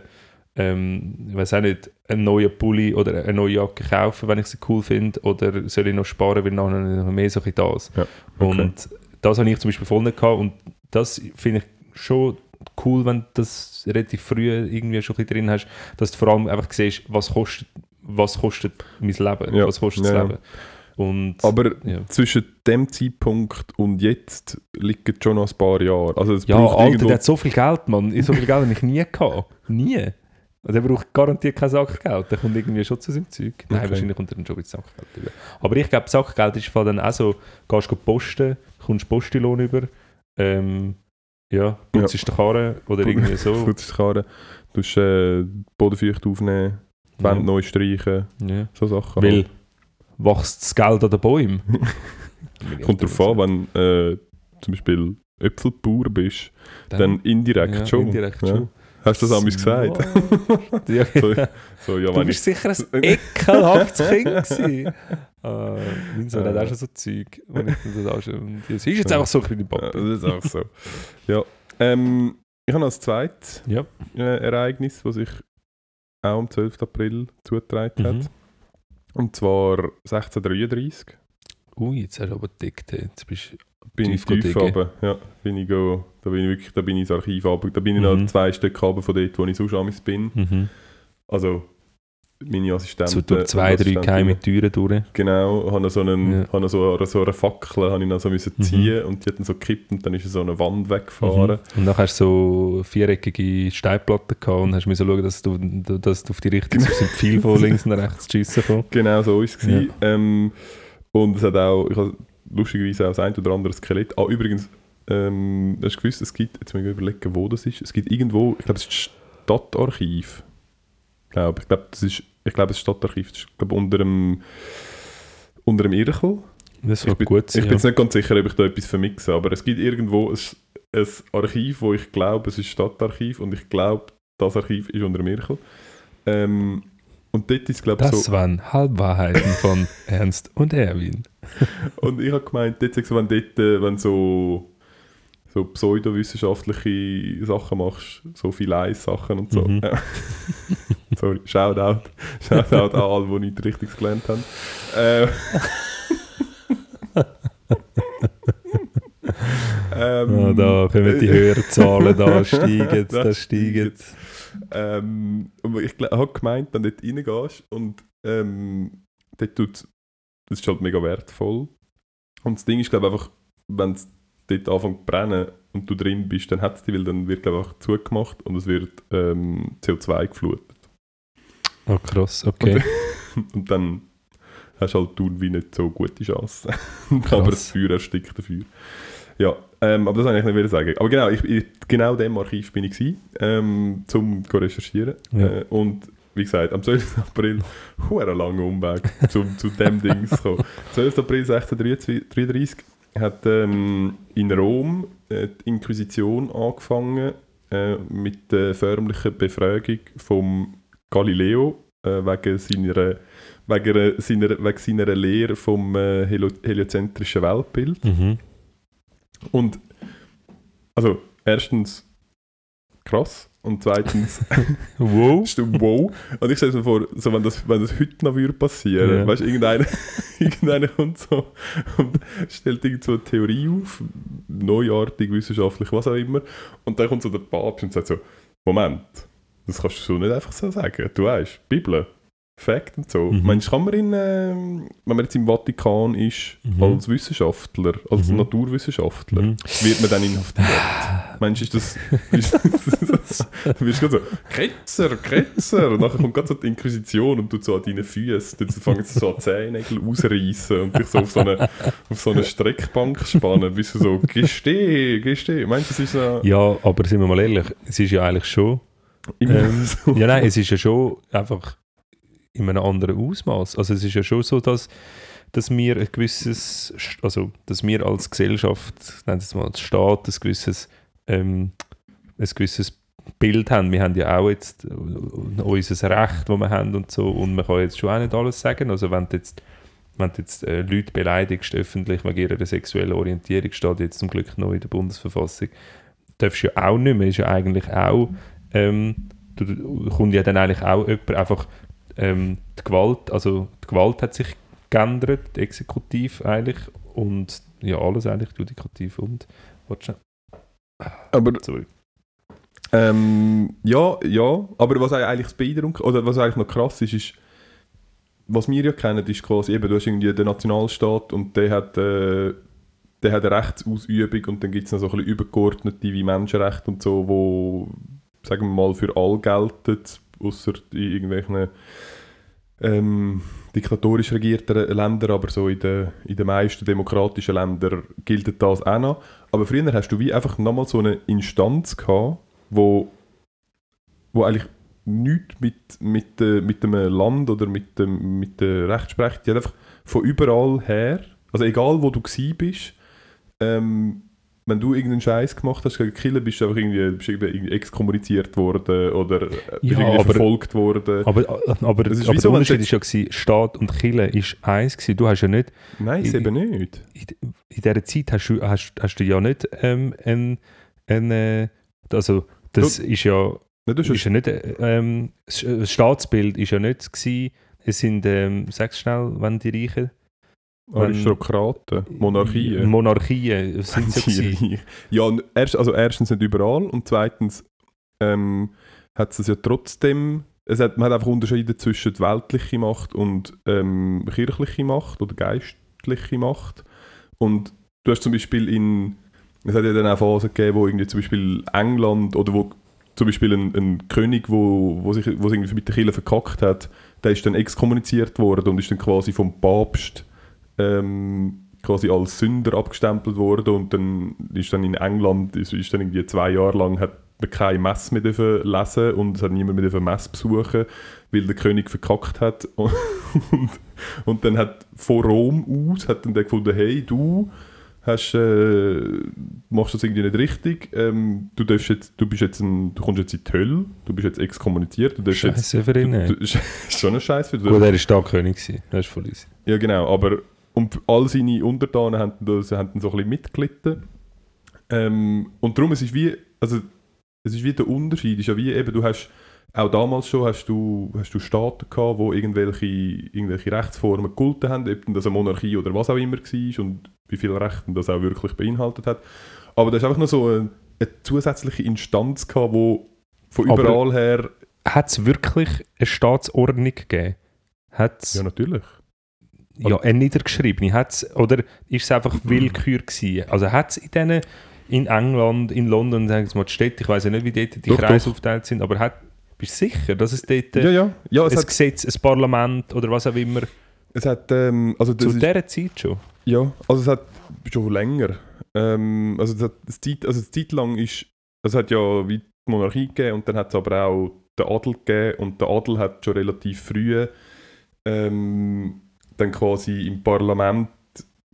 ähm, ich weiß auch nicht, einen neuen Pulli oder eine neue Jacke kaufen, wenn ich sie cool finde oder soll ich noch sparen, weil nachher noch mehr so ein das. Ja, okay. Und das habe ich zum Beispiel voll nicht gehabt und das finde ich schon cool, wenn du das relativ früh irgendwie schon ein bisschen drin hast, dass du vor allem einfach siehst, was kostet, was kostet mein Leben, Ja, was kostet ja, das Leben. Und Aber ja. zwischen dem Zeitpunkt und jetzt liegen schon noch ein paar Jahre. Also es Ja, Alter, irgendwo... der hat so viel Geld, Mann. So viel Geld habe ich nie gehabt. Nie. Also er braucht garantiert kein Sackgeld. Der kommt irgendwie schon zu seinem Zeug. Nein, Okay. wahrscheinlich kommt er dann schon mit Sackgeld über. Aber ich glaube, Sackgeld ist vor allem dann auch so, gehst du posten, kommst Postilohn über, ähm, ja, putzt ja. den Karren oder irgendwie so. Putzt die Karre, du musst äh, Bodenfeucht aufnehmen, die Wände ja. neu streichen, Ja. so Sachen. Weil wächst das Geld an den Bäumen. Kommt darauf an, wenn äh, zum Beispiel Äpfelbauer bist, dann, indirekt ja, schon. Indirekt ja. schon. Hast du das einmal gesagt? Ja, So, so, ja, du wenn bist ich, sicher ein ekelhaftes Kind gewesen. Äh, mein Sohn hat auch schon so Zeug. wo ich dann so da schon- Es ist jetzt Ja. einfach so ein kleiner ja, Papa. das ist auch so. ja. Ähm, ich habe als zweites Ja. äh, Ereignis, das sich auch am 12. April zugetragen Mhm. hat. Und zwar 1633. Ui, jetzt hast du aber gedickt. hey. Jetzt bist Bin Tief ich tief runter. Ja, bin ich go, da bin ich wirklich, da bin ich ins Archiv runter. Da bin ich Mhm. noch zwei Stück runter von dort, wo ich sonst amigs bin. mhm. Also, meine Assistentin. so durch zwei, drei geheime Türen durch. Genau, habe so, einen, Ja. habe so, so eine Fackel habe ich noch so müssen Mhm. ziehen und die hat dann so gekippt und dann ist so eine Wand weggefahren. Mhm. Und dann hast du so viereckige Steinplatten gehabt und hast müssen schauen, dass du, dass du auf die richtige Seite sind viel von links und rechts schiessen kommen. Genau so ist es. Ja. Ähm, und es hat auch, ich habe lustigerweise auch das ein oder andere Skelett. Ah, übrigens, ähm, hast du gewusst, es gibt, jetzt muss ich überlegen, wo das ist. Es gibt irgendwo, ich glaube, es ist das Stadtarchiv. Ich glaube, ich glaube, das ist, ich glaube, das Stadtarchiv. Das ist, glaube unter dem, unter dem Irchel. Das Ich bin, gut ich sein. bin jetzt nicht ganz sicher, ob ich da etwas vermixe, aber es gibt irgendwo ein, ein Archiv, wo ich glaube, es ist Stadtarchiv und ich glaube, das Archiv ist unter dem Irchel. Ähm, und dort ist, glaube ich, das so... waren Halbwahrheiten von Ernst und Erwin. Und ich habe gemeint, dort, sagst du, wenn, dort, äh, wenn so, so pseudowissenschaftliche Sachen machst, so viele Sachen und so. Mhm. Sorry, Shoutout. Shoutout an alle, die nicht richtig gelernt haben. Äh, ähm, Ja, da kommen die Hörerzahlen, da steigen, da Das steigen. Ähm, ich habe gemeint, wenn du dort reingehst und ähm, dort tut, das ist halt mega wertvoll. Und das Ding ist, glaube einfach, wenn es dort anfängt zu brennen und du drin bist, dann hat es dich, weil dann wird, glaube ich, einfach zugemacht und es wird ähm, CO2 geflutet. Oh krass, okay. Und dann hast du halt du wie nicht so gute Chance. aber das Feuer erstickt dafür. Ja, ähm, aber das wollte ich nicht wieder sagen. Aber genau, ich, ich, genau dem Archiv bin ich gewesen, ähm, zum zu recherchieren. Ja. Äh, und wie gesagt, am 12. April, ein langer Umweg, zum, zu dem Ding zu kommen. 12. April 1633 hat ähm, in Rom äh, die Inquisition angefangen äh, mit der förmlichen Befragung vom Galileo äh, wegen seiner wegen seiner, wegen seiner Lehre vom äh, helio heliozentrischen Weltbild. Mhm. Und also erstens krass und zweitens Wow. wow. Und ich stelle mir vor, so, wenn, das, wenn das heute noch würde passieren, Ja. weißt du, irgendeiner, irgendeiner kommt so und stellt irgend so eine Theorie auf, neuartig, wissenschaftlich, was auch immer, und dann kommt so der Papst und sagt so, Moment, das kannst du so nicht einfach so sagen. Du weißt, Bibel, Fact und so. Mhm. Meinst du, kann man in, ähm, wenn man jetzt im Vatikan ist, Mhm. als Wissenschaftler, als Mhm. Naturwissenschaftler, Mhm. wird man dann inhaftiert? Meinst du, ist das... Ist das du bist gerade so, Ketzer, Ketzer. Und nachher kommt gerade so die Inquisition und tut so an deinen Füßen. Dann fangen sie so an Zehennägel ausreißen und dich so auf so eine, auf so eine Streckbank spannen, bis du so, gesteh, gesteh. Meinst du, das ist so... Ja, aber sind wir mal ehrlich, es ist ja eigentlich schon. Ähm, so... Ja, nein, es ist ja schon einfach in einem anderen Ausmaß. Also es ist ja schon so, dass, dass wir ein gewisses, also dass wir als Gesellschaft, nennen es mal als Staat, ein gewisses, ähm, ein gewisses Bild haben. Wir haben ja auch jetzt äh, unser Recht, das wir haben und so und man kann jetzt schon auch nicht alles sagen. Also wenn du jetzt, wenn du jetzt äh, Leute beleidigst öffentlich wegen ihrer sexuellen Orientierung, steht jetzt zum Glück noch in der Bundesverfassung, darfst du ja auch nicht mehr, ist ja eigentlich auch, ähm, kommt ja dann eigentlich auch jemand einfach ähm, die Gewalt, also die Gewalt hat sich geändert, Exekutiv eigentlich und ja alles eigentlich, Judikativ und warte Aber sorry. Ähm, ja, ja, aber was eigentlich das Beeindruckende, oder was eigentlich noch krass ist, ist, was wir ja kennen, ist quasi eben, du hast irgendwie den Nationalstaat und der hat, äh, der hat eine Rechtsausübung und dann gibt es noch so ein bisschen übergeordnete wie Menschenrechte und so, wo, sagen wir mal, für alle gelten, außer in irgendwelchen ähm, diktatorisch regierten Ländern, aber so in den, in den meisten demokratischen Ländern gilt das auch noch. Aber früher hast du wie einfach nochmal so eine Instanz gehabt, wo, wo eigentlich nichts mit, mit, äh, mit einem Land oder mit, dem, mit der Rechtsprechung, die hat einfach von überall her, also egal wo du gsi bist, ähm, wenn du irgendeinen Scheiß gemacht hast gegen Killer, bist du einfach irgendwie, bist irgendwie exkommuniziert worden oder äh, bist Ja, irgendwie aber- verfolgt worden. Aber, aber, Das ist aber der Unterschied du ist ja Staat und Kirche ist eins gewesen. Du hast ja nicht, Nein, ich- eben nicht. in, in dieser Zeit hast du, hast, hast du ja nicht ähm, ein, ein äh, also das ist ja Nein, du hast ist ja nicht, äh, ähm, das das Staatsbild ist ja nicht gewesen, es sind, ähm, sag's schnell, wenn die Reichen, Aristokraten, Monarchien. Monarchien sind gewesen. ja, erst, also erstens nicht überall und zweitens ähm, hat es ja trotzdem, es hat, man hat einfach Unterschiede zwischen die weltliche Macht und ähm, kirchliche Macht oder geistliche Macht. Und du hast zum Beispiel in, es hat ja dann auch Phasen gegeben, wo irgendwie zum Beispiel England oder wo zum Beispiel ein, ein König, wo, wo sich wo sich irgendwie mit der Kirche verkackt hat, der ist dann exkommuniziert worden und ist dann quasi vom Papst ähm, quasi als Sünder abgestempelt worden und dann ist dann in England ist, ist dann irgendwie zwei Jahre lang hat man keine Messe mehr dürfen lesen und es hat niemand mehr Messe besuchen, weil der König verkackt hat und, und dann hat von Rom aus hat dann der gefunden, hey du hast, äh, machst das irgendwie nicht richtig, ähm, du, darfst jetzt, du, bist jetzt ein, du kommst jetzt in die Hölle, du bist jetzt exkommuniziert, du darfst jetzt Scheiße für ihn. Du, du, ist schon ein Scheiß für dich. Gut, er war Starkkönig, gewesen, das ist voll easy. Ja, genau. Aber und all seine Untertanen haben, das, haben so ein bisschen mitgelitten. Ähm, und darum, es ist wie, also, es ist wie der Unterschied, ist ja wie eben, du hast, auch damals schon hast du, hast du Staaten gehabt, wo irgendwelche, irgendwelche Rechtsformen gegolten haben, ob das eine Monarchie oder was auch immer war und wie viele Rechte das auch wirklich beinhaltet hat. Aber da ist einfach noch so eine, eine zusätzliche Instanz gehabt, wo von Aber- überall her... Hat es wirklich eine Staatsordnung gegeben? Hat's, Ja, natürlich. Ja, eine niedergeschriebene? Hat's, oder ist es einfach. Willkür gewesen? Also hat es in diesen, in England, in London, sagen wir mal die Städte, ich weiß ja nicht, wie dort die Doch, Kreise doch. aufgeteilt sind, aber hat, bist du sicher, dass es dort Ja, ja. ja es ein hat, Gesetz, ein Parlament oder was auch immer, es hat ähm, also das zu ist- dieser Zeit schon? Ja, also es hat schon länger. Ähm, also es hat das Zeit, also eine Zeit lang ist, es hat ja wie die Monarchie gegeben und dann hat es aber auch den Adel gegeben und der Adel hat schon relativ früh ähm, dann quasi im Parlament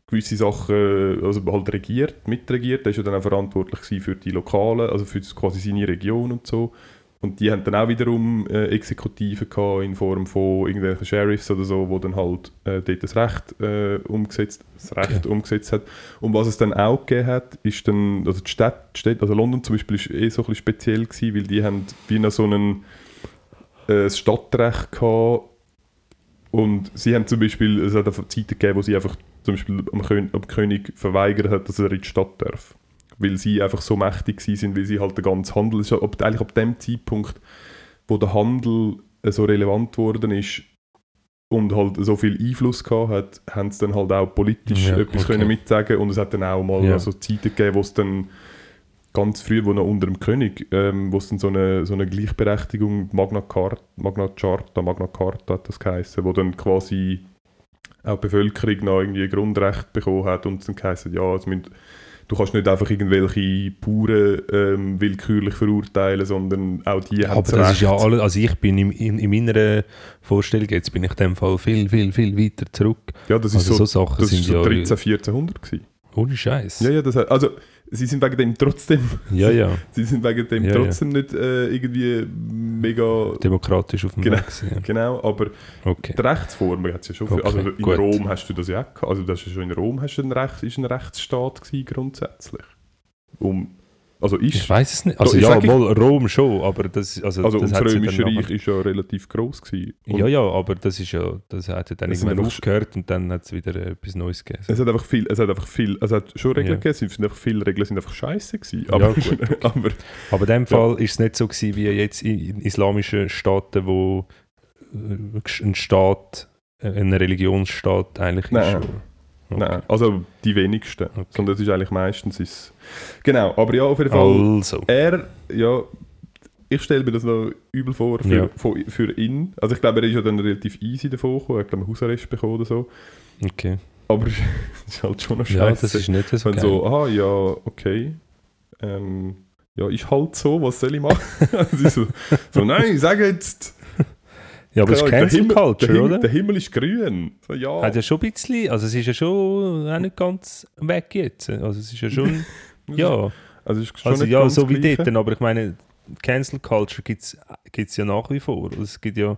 gewisse Sachen, also halt regiert, mitregiert. Der ist ja dann auch verantwortlich für die Lokalen, also für quasi seine Region und so. Und die haben dann auch wiederum äh, Exekutiven gehabt in Form von irgendwelchen Sheriffs oder so, wo dann halt äh, dort das Recht äh, umgesetzt, das Recht umgesetzt hat. Und was es dann auch gegeben hat, ist dann, also die Stadt, die Städte, also London zum Beispiel ist eh so ein bisschen speziell gewesen, weil die haben wie noch so einen äh, Stadtrecht gehabt und sie haben zum Beispiel, es hat Zeiten gegeben, wo sie einfach zum Beispiel am König, am König verweigert hat, dass er in die Stadt darf. Weil sie einfach so mächtig sind, weil sie halt den ganzen Handel, es ist ab, eigentlich ab dem Zeitpunkt, wo der Handel äh, so relevant geworden ist, und halt so viel Einfluss gehabt hat, haben sie dann halt auch politisch Ja, etwas okay. können mitsagen und es hat dann auch mal Ja. also Zeiten gegeben, wo es dann ganz früh, wo noch unter dem König, ähm, wo es dann so eine, so eine Gleichberechtigung, Magna Carta, Magna Charta, Magna Carta hat das geheißen, wo dann quasi auch die Bevölkerung noch irgendwie ein Grundrecht bekommen hat und dann geheißen, ja, es müssen, du kannst nicht einfach irgendwelche Bauern ähm, willkürlich verurteilen, sondern auch die haben Aber das ist ja alles, also ich bin in, in, in meiner Vorstellung, jetzt bin ich in dem Fall viel, viel, viel weiter zurück. Ja, das ist Also so, so Sachen das sind ist so ja 13, 1400 gewesen. Ohne Scheiß. Ja, ja, das hat, also sie sind wegen dem trotzdem, ja, ja. sie sind wegen dem Ja, trotzdem nicht äh, irgendwie mega, Demokratisch auf dem Genau. Weg. gewesen, genau, aber Ja. Okay. die Rechtsformen hat es ja schon, viel- Okay, also in gut. Rom hast du das ja auch gehabt, also das ist ja schon in Rom hast du ein Recht, ist ein Rechtsstaat gewesen grundsätzlich. Um, also ist, Ich weiß es nicht. Also ich ja, ich- mal Rom schon, aber das, also, also das Römische Reich ist ja relativ gross gewesen. Ja, ja, aber das ist ja, das hat ja dann irgendwann aufgehört und dann hat es wieder äh, etwas Neues gegeben. Es hat einfach viel, es hat einfach viel, es hat schon Regeln Ja. gegeben, es sind einfach viele Regeln sind einfach scheiße gewesen. Ja, Aber, gut, aber Aber in dem Fall ist es nicht so gewesen, wie jetzt in in islamischen Staaten, wo äh, ein Staat, äh, ein Religionsstaat eigentlich Nein. ist. Okay. Nein, also die wenigsten. Okay. Sondern es ist eigentlich meistens. Ist genau, aber ja, auf jeden Fall. Also, Er, ja, ich stelle mir das noch übel vor für, Ja. von- für ihn. Also ich glaube, er ist ja dann relativ easy davon gekommen. Er hat, glaube ich, Hausarrest bekommen oder so. okay. Aber es ist halt schon noch Ja, scheiße. das ist nicht so Wenn geil. so, aha, ja, okay. Ähm, ja, ist halt so, was soll ich machen? also so, so, nein, sag jetzt. Ja, aber es ist Cancel Himmel, Culture, der Himmel, oder? Der Himmel ist grün. So, ja. Hat ja schon ein bisschen, also es ist ja schon auch nicht ganz weg jetzt. Also es ist ja schon, ja, also ist schon also ja, so wie Gleiche. dort, aber ich meine, Cancel Culture gibt es ja nach wie vor. Also es gibt ja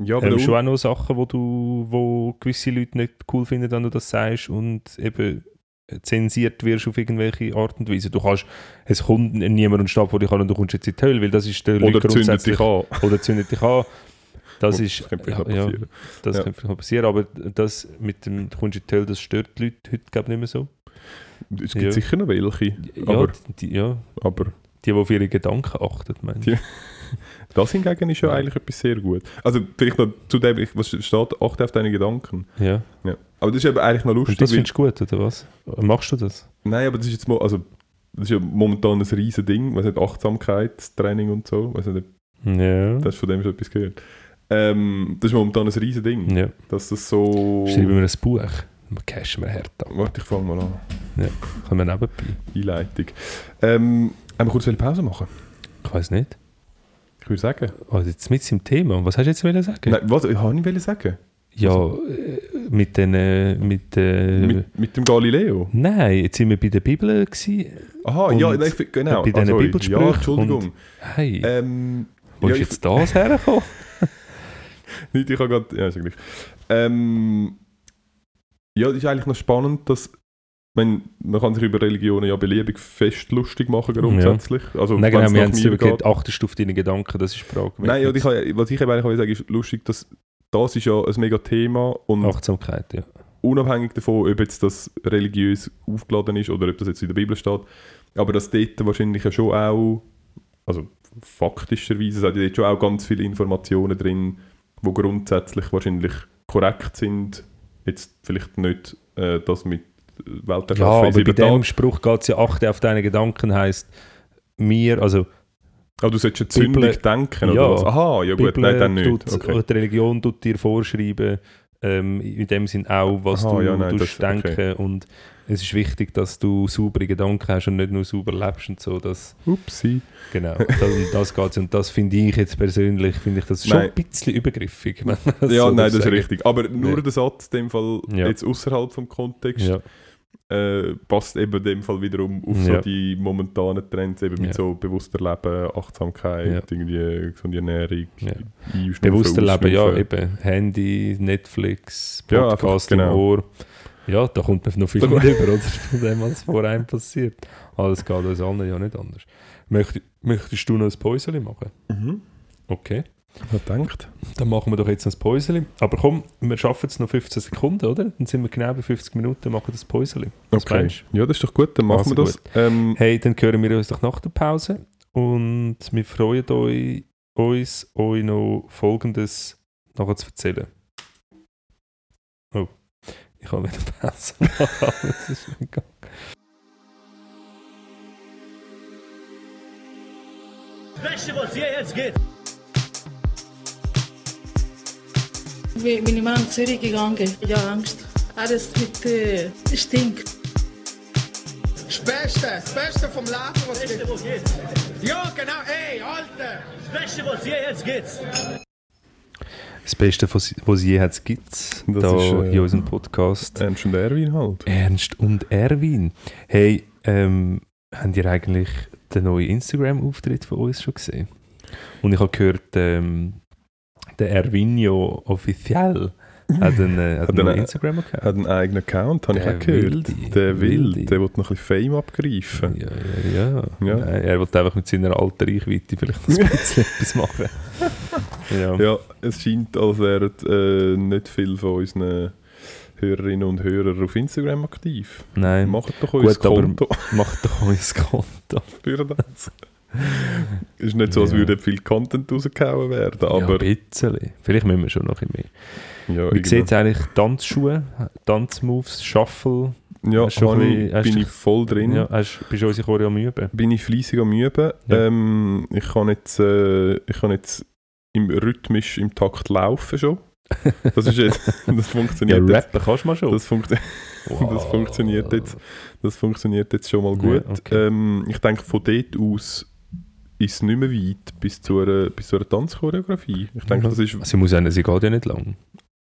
Ja, aber ähm, schon auch noch Sachen, wo du, wo gewisse Leute nicht cool finden, wenn du das sagst und eben zensiert wirst auf irgendwelche Art und Weise. Du kannst, es kommt niemand und steht vor dich an und du kommst jetzt in die Hölle, weil das ist der Oder Leute zündet dich an. Oder zündet dich an. Das Gut, ist, das könnte vielleicht ja, noch ja, passieren. das Ja. könnte vielleicht passieren, aber das mit dem, du Hölle, das stört die Leute heute, glaube ich, nicht mehr so. Es gibt Ja. sicher noch welche. Aber, die, ja, aber die, die auf ihre Gedanken achten, ich. Die- das hingegen ist ja eigentlich etwas sehr gut. Also vielleicht noch zu dem, was steht, achte auf deine Gedanken. Ja. Ja. Aber das ist eben eigentlich noch lustig. Und das findest du gut, oder was? Machst du das? Nein, aber das ist jetzt mal, also das ist ja momentan ein riesen Ding, was nicht Achtsamkeitstraining und so, weiß nicht, Ja. du hast von dem schon etwas gehört. Ähm, das ist momentan ein riesen Ding, ja. dass das so... Schreiben wir ein Buch. Dann cashen wir hart ab. Warte, ich fange mal an. Können wir nebenbei? Einleitung. Ähm, haben wir kurz eine Pause machen? Ich weiß nicht. Ich würde sagen. Also jetzt mit im Thema. Was hast du jetzt wollen sagen? Nein, was? Ich habe nicht wollen sagen. Ja, äh, mit den... äh, Mit, äh, Mit, mit dem Galileo? Nein, jetzt sind wir bei der Bibel gewesen. Aha, Und ja, nein, ich, genau. bei diesen sorry. Bibelsprüchen Ja, Entschuldigung. Hey, Ähm, wo ja, ist ich- jetzt das hergekommen? Nicht, ich habe gerade. Ja, ist ja gleich. Ähm, ja, das ist eigentlich noch spannend, dass. Meine, man kann sich über Religionen ja beliebig fest lustig machen, grundsätzlich. Also, Nein, genau, wir haben es mir über geht. achtest du auf deine Gedanken, das ist die Frage. Nein, ja, ich, kann- was ich eben eigentlich sagen ist lustig, dass das ist ja ein mega Thema und Achtsamkeit, ja. unabhängig davon, ob jetzt das religiös aufgeladen ist oder ob das jetzt in der Bibel steht, aber dass dort wahrscheinlich ja schon auch, also faktischerweise, es hat ja dort schon auch ganz viele Informationen drin, die grundsätzlich wahrscheinlich korrekt sind. Jetzt vielleicht nicht äh, das mit Ja, Welterschaffen aber bei dem. Spruch geht es ja achte auf deine Gedanken, heisst mir, also Ah, du solltest Bibel- zündig denken, Ja. oder was? Aha, ja gut, Bibel nein, dann nicht. Okay. die Religion tut dir vorschreiben, ähm, in dem Sinn auch, was Aha, du ja, nein, das- denken okay. und es ist wichtig, dass du saubere Gedanken hast und nicht nur sauber lebst und so, das, Upsi. genau, das, um das geht und das finde ich jetzt persönlich, finde ich das schon Nein. ein bisschen übergriffig. Ja, so nein, das ist sagen. richtig. Aber nur Ja. der Satz, in dem Fall Ja. jetzt außerhalb vom Kontext, Ja, äh, passt eben in dem Fall wiederum auf Ja. so die momentanen Trends, eben mit Ja. so bewusster Leben, Achtsamkeit, Ja. irgendwie gesunde Ernährung, Ja. Bewusster Leben, ja, eben, Handy, Netflix, Podcast genau. im Ohr. Ja, da kommt man noch viel mehr rüber, oder? Von dem, was vor einem passiert. Alles geht uns allen ja nicht anders. Möcht, möchtest du noch ein Päuschen machen? Mhm. Okay. Was denkt? Dann machen wir doch jetzt noch ein Päuschen. Aber komm, wir schaffen es noch 15 Sekunden, oder? Dann sind wir genau bei 50 Minuten, machen das Päuschen. Okay. Ja, das ist doch gut, dann machen Also wir das. Ähm, Hey, dann hören wir uns doch nach der Pause. Und wir freuen euch, uns, euch noch Folgendes nachher zu erzählen. Ich habe wieder Pause machen. Das ist nicht gegangen. Beste, was hier jetzt geht. Wie bin ich mal nach Zürich gegangen. Ja, Angst. Alles mit äh, Stink. Das Beste, das Beste vom Leben, was Beste, was geht. Ja, genau, ey, Alter! Das Beste, was hier jetzt geht. Das Beste, was es je hat, gibt es Das da ist, äh, in unserem Podcast. Ernst und Erwin halt. Ernst und Erwin. Hey, ähm, habt ihr eigentlich den neuen Instagram-Auftritt von uns schon gesehen? Und ich habe gehört, ähm, der Ervinio offiziell hat einen, äh, hat Hat einen einen- Instagram-Account. Hat einen eigenen Account, habe ich auch gehört. Wilde. Der Wilde. der will noch ein bisschen Fame abgreifen. Ja, ja, ja. Ja. Nein, er wollte einfach mit seiner alten Reichweite vielleicht ein bisschen etwas machen. Ja. Ja, es scheint, als wären äh, nicht viele von unseren Hörerinnen und Hörern auf Instagram aktiv. Nein, Macht doch aber Konto macht doch unser Konto. für das. Ist nicht so, als Ja. würde viel Content rausgehauen werden, ja, aber ein bisschen. Vielleicht müssen wir schon noch ein bisschen mehr. ja, Wie sieht es eigentlich Tanzschuhe, Tanzmoves, Shuffle? ja, ich, bisschen- bin ich voll drin. Ja, hast, bist du unsere am Üben? Bin ich fleissig am Üben. Ja. Ähm, ich kann jetzt, äh, ich kann jetzt im rhythmisch im Takt laufen schon. Das ist jetzt, das Ja, funktioniert jetzt. rappen kannst du mal schon. Das, funkt das funktioniert jetzt. Das funktioniert jetzt schon mal gut. Ja, okay. ähm, ich denke, von dort aus ist nicht mehr weit bis zu einer, bis zu einer Tanzchoreografie. Ich denke, das ist, Sie muss sagen, sie geht ja nicht lang.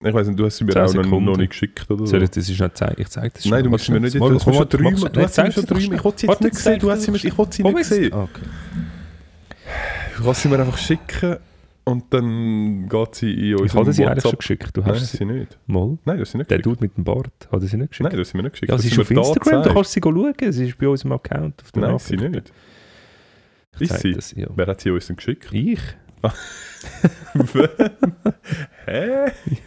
ich weiß nicht, du hast sie mir auch noch, noch nicht geschickt oder so. Soll ich das ist nicht zeigen? Ich zeige das Nein, du musst sie mir nicht, du hast schon dreimal, du hast sie mir schon dreimal, ich wollte sie jetzt nicht sehen, du hast sie mir, ich wollte sie nicht sehen. Okay. Du kannst sie mir einfach schicken und dann geht sie in Ich unserem habe sie eigentlich schon geschickt. Du Nein, hast sie nicht. mal. Nein, du hast sie nicht Der geschickt. Dude mit dem Bart hat sie nicht geschickt. Nein, du hast sie mir nicht geschickt. ja, Du sie ist auf Instagram, gezeigt. kannst du sie schauen. Sie ist bei unserem Account auf der Nein, sie nicht. Ich Ist zeig sie? Das, ja. Wer hat sie uns denn geschickt? Ich? Hä?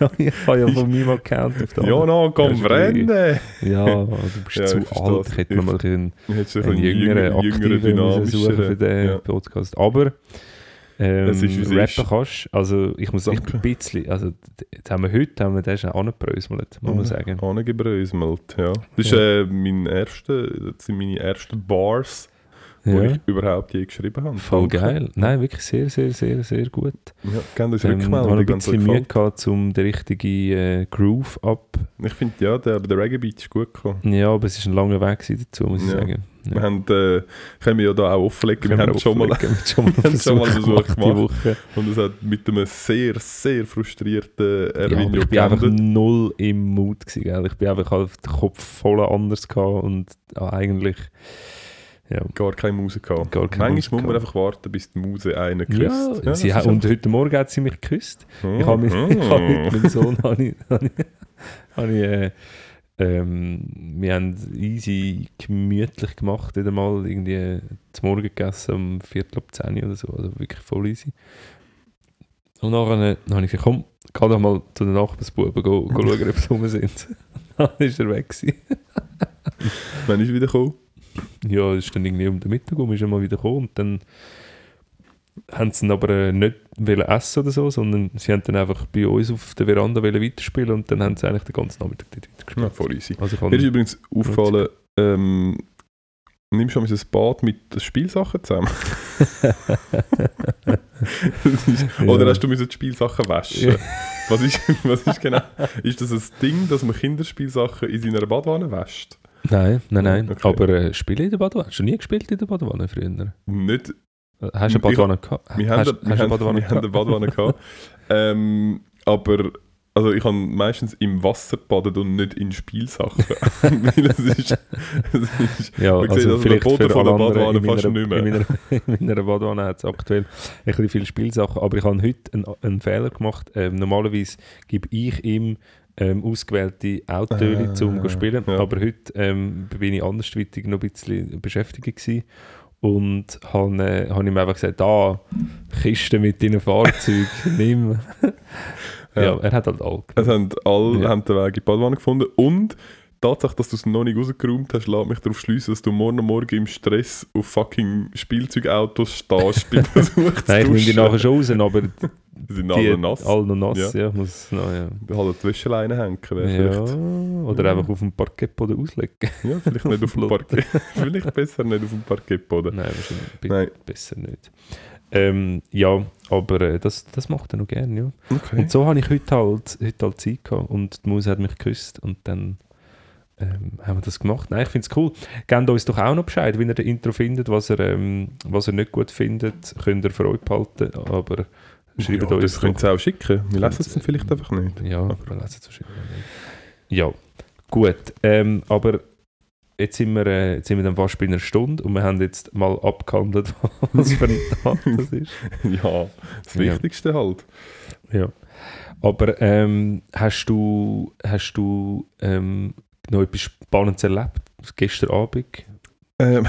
Ja, ich habe ja von meinem Account auf der Ja, no, komm, Ja, brennen! Ja, du bist Ja, zu alt. Ich hätte mal einen, einen jüngeren, aktiven suchen für den Ja. Podcast. Aber ähm, Es ist, rappen ist. kannst also ich muss ich Danke. ein bisschen, also jetzt haben wir heute, haben wir den schon angebröselt, muss man sagen. Angebröselt, ja. Das ist äh, mein erster, das sind meine ersten Bars, Ja, ich überhaupt je geschrieben habe. voll Danke. geil. Nein, wirklich sehr, sehr, sehr, sehr gut. Ja, gerne uns Ähm, ich habe Rückmeldung. ein es euch bisschen Mühe gehabt, um den richtigen äh, Groove ab. Ich finde, ja, der, der Reggae-Beat ist gut gekommen. Ja, aber es war ein langer Weg dazu, muss ich Ja. sagen. Wir haben, äh, können wir ja da auch offenlegen, wir. Wir haben schon mal schon mal Versuch Versuch gemacht die gemacht. Woche. und es hat mit einem sehr, sehr frustrierten Ja, Erwin ich bin einfach null im Mut gewesen, gell? Ich bin einfach auf den Kopf voll anders gehabt und ah, eigentlich ja. Gar keine Musik gehabt. Gar keine Manchmal Musik muss man einfach warten, bis die Muse einen Ja, küsst. sie hat, und heute Morgen hat sie mich geküsst. einfach- Ich habe mit, Mhm. ich habe mit meinem Sohn habe ich, habe ich, habe ich, äh, ähm, wir haben easy gemütlich gemacht, wieder mal irgendwie zum Morgen gegessen um Viertel ab 10 oder so, also wirklich voll easy. Und nachher äh, habe ich gesagt, komm, geh doch mal zu den Nachbarsbuben go, go schauen, ob sie rum sind. dann ist er weg. Wann ist er wieder gekommen? Ja, es ist dann irgendwie um den Mittag um, ist er mal wieder gekommen und dann haben sie ihn aber äh, nicht wollen essen oder so, sondern sie haben dann einfach bei uns auf der Veranda wollen weiterspielen und dann haben sie eigentlich den ganzen Nachmittag dort weitergespielt. Ja, voll easy. Also ich Mir ist übrigens aufgefallen, ähm, nimmst du ein Bad mit Spielsachen zusammen? Ist, Ja. Oder hast du müssen die Spielsachen waschen? Ja. Was, ist, was ist genau? Ist das ein Ding, dass man Kinderspielsachen in seiner Badwanne wäscht? Nein, nein, nein, Okay. aber äh, spiele in der Badewanne? Hast du nie gespielt in der Badewanne früher? Nicht. Hast du eine Badewanne gehabt? Wir hast, haben, hast wir haben, Badewanne wir haben eine gehabt? Badwanne gehabt. ähm, aber also ich habe meistens im Wasser baden und nicht in Spielsachen. Weil es ist, es ist Ja, Man sieht also also vielleicht Boden für von der in fast meiner, nicht mehr. in meiner, in meiner Badwanne hat es aktuell ein bisschen viele Spielsachen, aber ich habe heute einen, einen Fehler gemacht. Ähm, normalerweise gebe ich ihm ähm, ausgewählte Autotöne Ah, zum zu spielen, ja. aber heute ähm, bin ich andersweitig noch ein bisschen beschäftigt gewesen und habe äh, hab ihm einfach gesagt, da, Kiste mit deinen Fahrzeugen, nimm. ja. Ja. er hat halt all Es haben alle Ja. haben den Weg in die Badwanne gefunden und die Tatsache, dass du es noch nicht rausgeräumt hast, lässt mich darauf schließen, dass du morgen Morgen im Stress auf fucking Spielzeugautos stehst beim Versuch zu Nein, ich nehme die nachher schon raus, aber Die sind alle nass. Alle noch nass, Ja. ja. muss noch, ja. Halt die Wäscheleine hängen. ja. vielleicht- Oder einfach auf dem Parkettboden auslegen. Ja, vielleicht nicht auf dem Parkett. vielleicht besser nicht auf dem Parkettboden. Nein, wahrscheinlich Nein. besser nicht. Ähm, ja, aber äh, das, das macht er noch gerne, ja. Okay. Und so habe ich heute halt, heute halt Zeit gehabt und die Maus hat mich geküsst und dann ähm, haben wir das gemacht. Nein, ich finde es cool. Gebt uns doch auch noch Bescheid, wenn ihr den Intro findet, was er, ähm, was er nicht gut findet, könnt ihr für euch behalten, aber schreibt ja, uns das könnt ihr auch schicken. Wir lesen es dann vielleicht einfach nicht. Ja, aber lesen es wahrscheinlich nicht. Ja, gut. Ähm, aber jetzt sind, wir, äh, jetzt sind wir dann fast bei einer Stunde und wir haben jetzt mal abgehandelt, was für ein Tag das ist. Ja, das Ja. Wichtigste halt. Ja. Aber ähm, hast du, hast du ähm, noch etwas Spannendes erlebt? Gestern Abend? Ähm,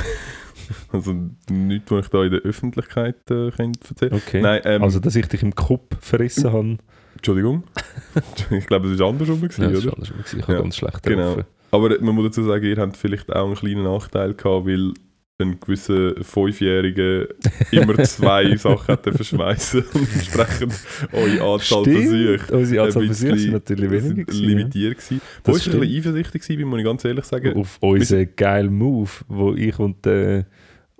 also nichts, was ich da in der Öffentlichkeit äh, könnte erzählen Okay. Nein, ähm, also, dass ich dich im Kopf verrissen habe. Entschuldigung. ich glaube, es war andersrum, gewesen, Ja, das oder? anders. gewesen. Ich habe Ja, ganz schlecht genau. getroffen. Aber man muss dazu sagen, ihr habt vielleicht auch einen kleinen Nachteil gehabt, weil ein gewisser Fünfjähriger immer zwei Sachen hat verschmeißen und entsprechend eure Anzahl Versuche unsere Anzahl Versuche sind natürlich weniger gewesen, ja. limitiert gewesen. Das Wo ich ein bisschen eifersüchtig war, muss ich ganz ehrlich sagen. auf unseren geilen Move, wo ich und der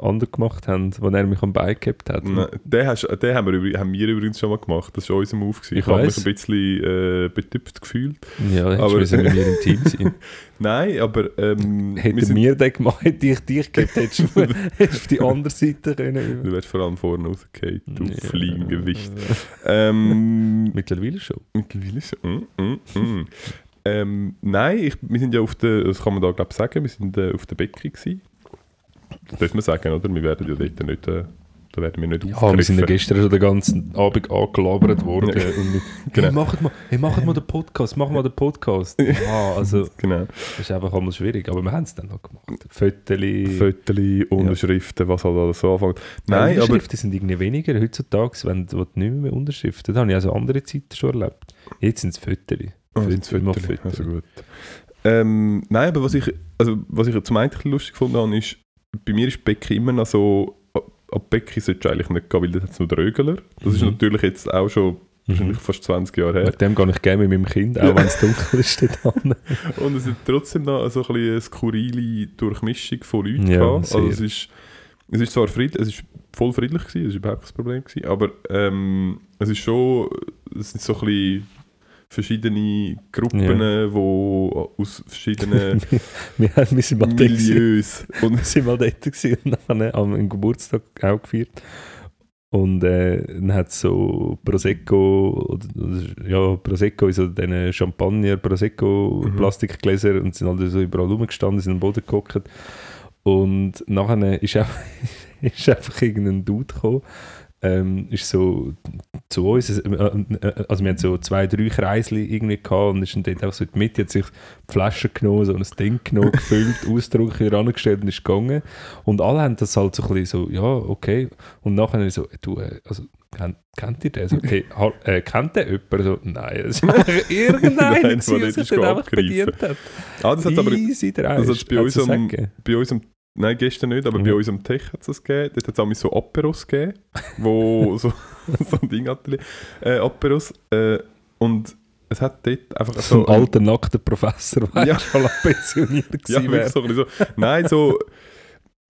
andere gemacht haben, wo er mich am Bein gehabt hat. Nein, Den, hast, den haben, wir, haben wir übrigens schon mal gemacht. Das war unser Move. Gewesen. Ich Ich, habe mich ein bisschen äh, betüpft gefühlt. Ja, Aber- du müssen mit mir im Team sein. Nein, aber ähm, wir Hätten sind- wir den gemacht, hätte ich dich gehabt, hättest du auf die andere Seite können. Du wärst vor allem vorne rausgefallen, du Ja. Fliegengewicht. Ähm, Mittlerweile schon. mittlerweile so. Mm, mm, mm. Ähm, nein, ich, wir sind ja auf der, das kann man da glaube ich sagen, wir sind äh, auf der Becki gewesen. Das darf man sagen, oder? Wir werden ja dort nicht, äh, da werden wir nicht Ja, wir sind ja gestern schon den ganzen Abend angelabert worden. Ja. Und mit, Genau. hey, macht mal, hey, macht mal den Podcast, macht mal den Podcast. Ja, also, Genau. das ist einfach einmal schwierig, aber wir haben es dann noch gemacht. Föteli. Fötterli, Unterschriften, was halt alles so anfängt. Nein, aber Unterschriften sind irgendwie weniger heutzutage, wenn du nicht mehr, Unterschriften. Da habe ich also andere Zeiten schon erlebt. Jetzt sind es Föteli. Oh, Föteli, mach Fötterli. Föteli. Also gut. Ähm, nein, aber was ich, also was ich zum einen lustig gefunden habe, ist, bei mir ist Becky immer noch so, ab Becky solltest du eigentlich nicht gehen, weil dort hat es noch den Rögler. Das ist Mhm. natürlich jetzt auch schon wahrscheinlich fast 20 Jahre her. Mit dem gehe ich gerne mit meinem Kind, auch wenn es dunkel ist. Und es hat trotzdem noch so ein eine skurrile Durchmischung von Leuten Ja, gehabt. sehr. Also es ist, es ist zwar friedlich, es ist voll friedlich gewesen, das war überhaupt kein Problem gewesen, aber ähm, es ist schon, es sind so ein bisschen verschiedene Gruppen, Ja. wo aus verschiedenen wir, wir sind mal. Milieus und Wir sind mal dort gewesen und nachher haben einen Geburtstag auch gefeiert. Und äh, dann hat es so Prosecco, oder, ja, Prosecco in so diesen Champagner, Prosecco, Mhm. Plastikgläser und sind alle so überall rumgestanden, sind am Boden geguckt. Und nachher ist einfach, ist einfach irgendein Dude gekommen, ähm, ist so zu uns, äh, äh, also wir haben so zwei, drei Kreisli irgendwie gehabt und ist dann dort auch so in die Mitte, hat sich die Flasche genommen, so ein Ding genommen, gefüllt, Ausdruck hier rangestellt und ist gegangen. Und alle haben das halt so ein bisschen so, ja, okay. Und nachher so, du, äh, also, kennt, kennt ihr den? So, okay, äh, kennt der jemand? So, nein, das ist einfach irgendeiner, der sich einfach bedient hat. ah, das hat aber Easy, das hat's bei uns am- bei uns am Nein, gestern nicht, aber Mhm. bei uns am Tech hat es das gegeben. Dort hat es auch so Aperos gegeben, wo so, so ein Ding hatte. Äh, Aperos. Äh, und es hat dort einfach So so... ein alter, nackter Professor, der Ja. schon pensioniert ja, wirklich wäre. so, ein bisschen so. Nein, so...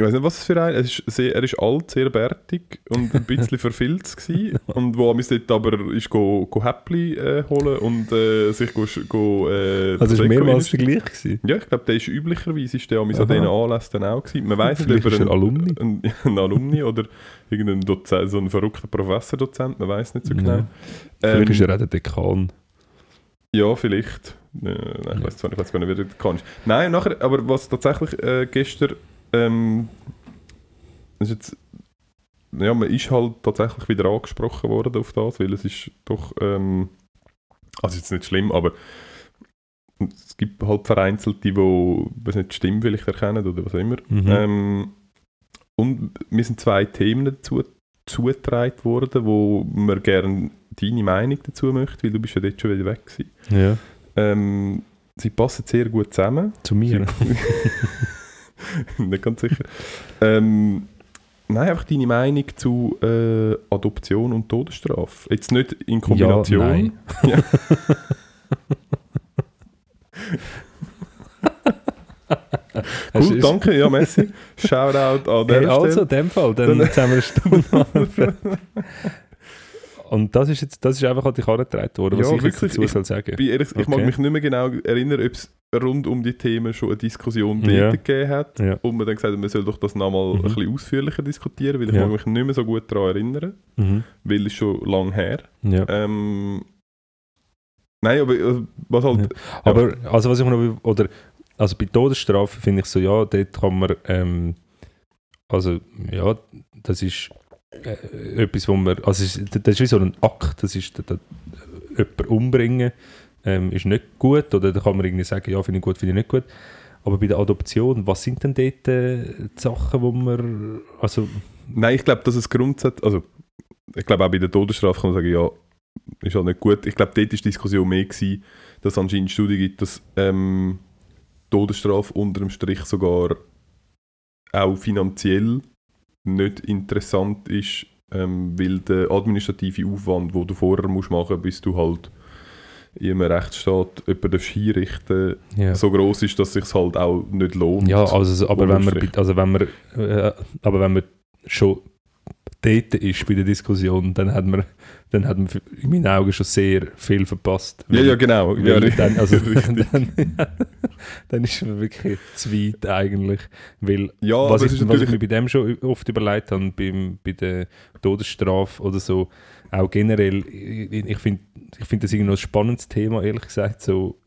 Ich weiß nicht, was es für ein... Es ist sehr, er ist alt, sehr bärtig und ein bisschen verfilzt gewesen. Und wo er dort aber ist go, go Häppli äh, holen und äh, sich go, go äh, Also Prosecco mehrmals der reinstellen. gleich. Gewesen. Ja, ich glaube, der ist üblicherweise ist der an diesen Anlässen dann auch gewesen. Man weiß nicht, Vielleicht ob ist er er Alumni. Ein, ein Alumni oder irgendein Dozent, so ein verrückter Professor-Dozent, man weiß nicht so genau. Ja. Vielleicht Ähm, ist er auch der Dekan. Ja, vielleicht. Äh, nein, ich weiß zwar nicht, ich weiß gar nicht, wie der kann. Nein, und nachher, aber was tatsächlich äh, gestern, ähm, ist jetzt, ja, man ist halt tatsächlich wieder angesprochen worden auf das, weil es ist doch, ähm, also jetzt nicht schlimm, aber es gibt halt vereinzelte, die was nicht die Stimme vielleicht erkennen oder was auch immer. Mhm. Ähm, und mir sind zwei Themen dazu zugetragen worden, wo man gerne deine Meinung dazu möchte, weil du bist ja dort schon wieder weg gewesen. Ja. Ähm, sie passen sehr gut zusammen. Zu mir. Nicht ganz sicher. Ähm, Nein, einfach deine Meinung zu äh, Adoption und Todesstrafe. Jetzt nicht in Kombination. Ja, nein. Cool, danke, ja, Messi. Shoutout an der Hey, also, in Stelle. dem Fall, dann Dann- haben wir eine Stunde Und das ist jetzt, das ist einfach an dich herangetragen worden, was Ja, ich wirklich, dazu ich- soll sagen. Ehrlich, Ich mag Okay. mich nicht mehr genau erinnern, ob es rund um die Themen schon eine Diskussion Ja. gegeben hat. Ja. Und man dann gesagt hat, man soll doch das nochmal Mhm. ein bisschen ausführlicher diskutieren, weil ich Ja. mag mich nicht mehr so gut daran erinnern, Mhm. weil es schon lang her. Ja. Ähm, nein, aber äh, was halt... Aber also was ich noch oder also bei Todesstrafe finde ich so ja dort kann man ähm, also ja das ist äh, etwas wo man also das ist wie so ein Akt das ist da, da, jemanden umbringen ähm, ist nicht gut oder da kann man irgendwie sagen ja finde ich gut finde ich nicht gut aber bei der Adoption was sind denn dort äh, die Sachen wo man also Nein, ich glaube, dass es grundsätzlich, also ich glaube auch bei der Todesstrafe kann man sagen, ja, ist halt nicht gut. Ich glaube, dort war die Diskussion mehr, gewesen, dass es anscheinend Studien gibt, dass ähm, Todesstrafe unter dem Strich sogar auch finanziell nicht interessant ist, ähm, weil der administrative Aufwand, den du vorher musst machen bis du halt in einem Rechtsstaat jemanden darfst hinrichten ja so groß ist, dass es sich halt auch nicht lohnt. Ja, also, so- aber wenn man, also wenn man, äh, aber wenn man schon dort ist bei der Diskussion, dann hat man, dann hat man in meinen Augen schon sehr viel verpasst. ja, ja, genau. Ja, Weil dann, also, dann, dann ist man wirklich zu weit eigentlich. Weil ja was, ich, was ich mir bei dem schon oft überlegt habe, beim, bei der Todesstrafe oder so, auch generell, ich, ich finde ich find das irgendwie ein spannendes Thema, ehrlich gesagt, so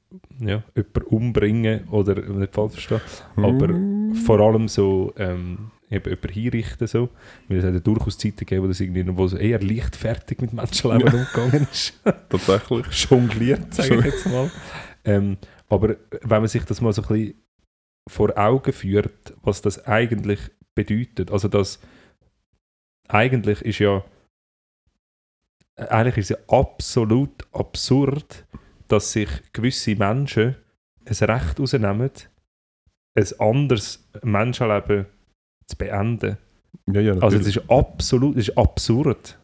ja, jemanden umbringen oder nicht falsch verstehen, aber Mhm. vor allem so ähm, eben jemanden hinrichten so, weil es hat ja durchaus Zeiten gegeben, wo das irgendwie wo so eher leichtfertig mit Menschenleben umgegangen ist tatsächlich. jongliert, sage ich jetzt mal. Ähm, aber wenn man sich das mal so ein bisschen vor Augen führt, was das eigentlich bedeutet, also das eigentlich ist ja eigentlich ist es ja absolut absurd, dass sich gewisse Menschen ein Recht rausnehmen, ein anderes Menschenleben zu beenden. Ja, ja, Also es ist absolut, es ist absurd.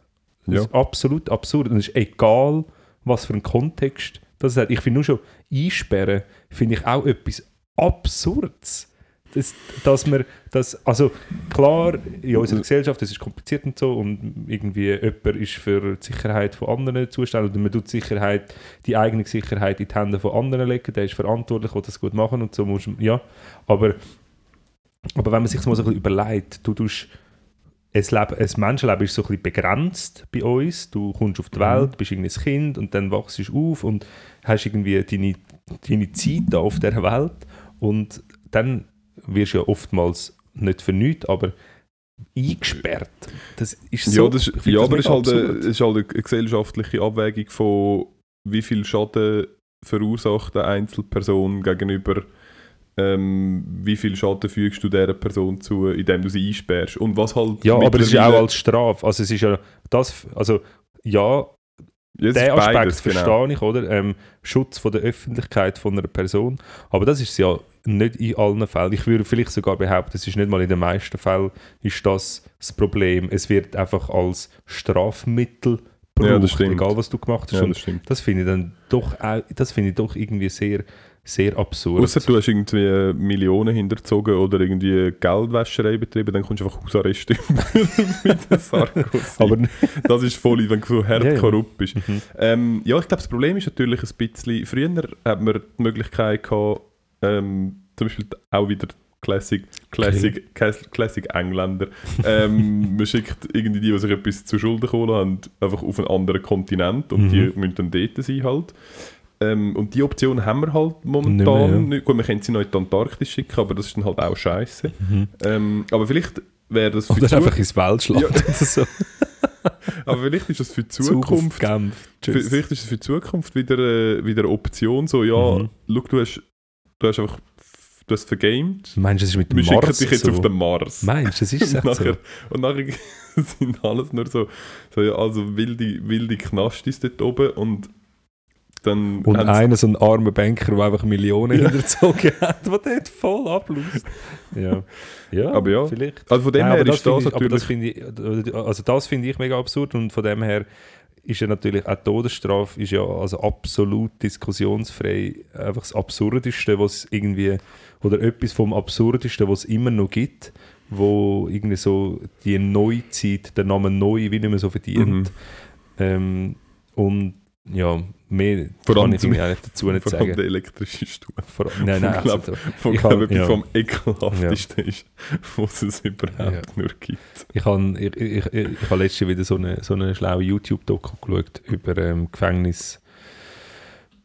Es Ja. ist absolut absurd. Und es ist egal, was für ein Kontext das hat. Ich finde nur schon, einsperren finde ich auch etwas Absurdes. Das, dass wir das, also klar, in unserer Gesellschaft, das ist kompliziert und so und irgendwie jemand ist für die Sicherheit von anderen zuständig oder man tut die Sicherheit, die eigene Sicherheit in die Hände von anderen legen, der ist verantwortlich, will das gut machen und so muss ja, aber aber wenn man sich mal so ein bisschen überlegt, du tust ein, Leben, ein Menschenleben ist so ein bisschen begrenzt bei uns. Du kommst auf die Welt, bist irgendwie ein Kind und dann wachst du auf und hast irgendwie deine, deine Zeit da auf der Welt und dann wirst ja oftmals nicht für nichts, aber eingesperrt. Das ist so, ja, das ist, ja das aber es ist, halt eine, ist halt eine gesellschaftliche Abwägung von wie viel Schaden verursacht eine Einzelperson gegenüber ähm, wie viel Schaden fügst du dieser Person zu, indem du sie einsperrst. Und was halt Ja, aber es ist ja auch als Strafe. Also es ist ja das, also ja, es den Aspekt beides, verstehe genau. ich, oder? Ähm, Schutz von der Öffentlichkeit von einer Person. Aber das ist ja nicht in allen Fällen. Ich würde vielleicht sogar behaupten, es ist nicht mal in den meisten Fällen ist das das Problem. Es wird einfach als Strafmittel Ja, gebraucht, stimmt. egal was du gemacht hast. Ja, das das finde ich dann doch, auch, das finde ich doch irgendwie sehr, sehr absurd. Außer du hast irgendwie Millionen hinterzogen oder irgendwie Geldwäscherei betrieben, dann kommst du einfach Hausarrest mit der Sarkozy. Aber das ist voll, wenn du so hart Ja, ja. korrupt bist. Mhm. Ähm, ja, ich glaube, das Problem ist natürlich ein bisschen, früher hat man die Möglichkeit gehabt, ähm, zum Beispiel auch wieder Classic, Classic, Classic, Classic Engländer. Ähm, man schickt irgendwie die, die sich etwas zu Schulden geholt haben, einfach auf einen anderen Kontinent und Mhm. die müssen dann dort sein halt. Ähm, und die Option haben wir halt Nicht mehr, momentan ja. nicht. Gut, wir können sie noch in die Antarktis schicken, aber das ist dann halt auch scheiße. Mhm. Ähm, aber vielleicht wäre das für Oder einfach ins Weltschland Ja. oder so. aber vielleicht ist das für die Zukunft. Vielleicht ist es für die Zukunft wieder, äh, wieder eine Option, so, ja, Mhm. schau, du hast, du hast einfach, du hast vergamed, Meinst du, das ist mit dem wir schicken Mars dich jetzt so? auf den Mars. Meinst du, das ist und, echt so? nachher, und nachher sind alles nur so, so ja, also wilde, wilde Knastis dort oben und dann Und einer, so ein armer Banker, der einfach Millionen hinterzogen hat, der dort voll ablust. Ja. ja, Aber ja. vielleicht. Also von dem Nein, her aber ist das aber natürlich... das ich, also das finde ich mega absurd und von dem her ist ja natürlich auch Todesstrafe ist ja also absolut diskussionsfrei einfach das Absurdeste, was irgendwie oder etwas vom Absurdesten, was es immer noch gibt, wo irgendwie so die Neuzeit, der Name neu wie nicht mehr so verdient. Mhm. Ähm, und ja, mehr Vor allem kann ich auch nicht dazu nicht Vor allem sagen. der elektrische Stuhl. Vor, nein, nein, glaub, also, Von Ich glaube hab- ja. vom ekelhaftesten ist, was es überhaupt Ja. nur gibt. Ich habe ich, ich, ich, ich letztens wieder so eine, so eine schlaue YouTube-Doku geschaut über ähm, Gefängnis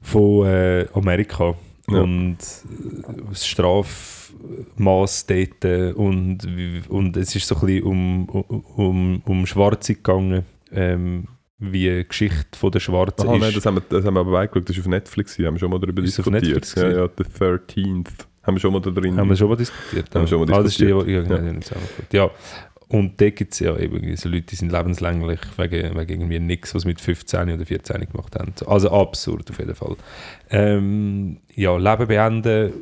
von äh, Amerika Ja. und äh, das Strafmaß dort äh, und, und es ist so ein bisschen um, um, um Schwarze gegangen, ähm, wie die Geschichte von der Schwarzen Aha, ist. nein, das haben, wir, das haben wir aber beigeschaut, das ist auf Netflix, haben wir schon mal darüber Ist diskutiert. Netflix ja, ja, The 13th. Haben wir schon mal da drin. Haben wir schon mal diskutiert? Haben wir schon mal Ah, das ist die, ja, Ja. ja. nicht zusammengeführt. ja. Und da gibt es ja eben so Leute, die sind lebenslänglich wegen, wegen irgendwie nichts, was sie mit 15 oder 14 gemacht haben. Also absurd auf jeden Fall. Ähm, ja, Leben beenden,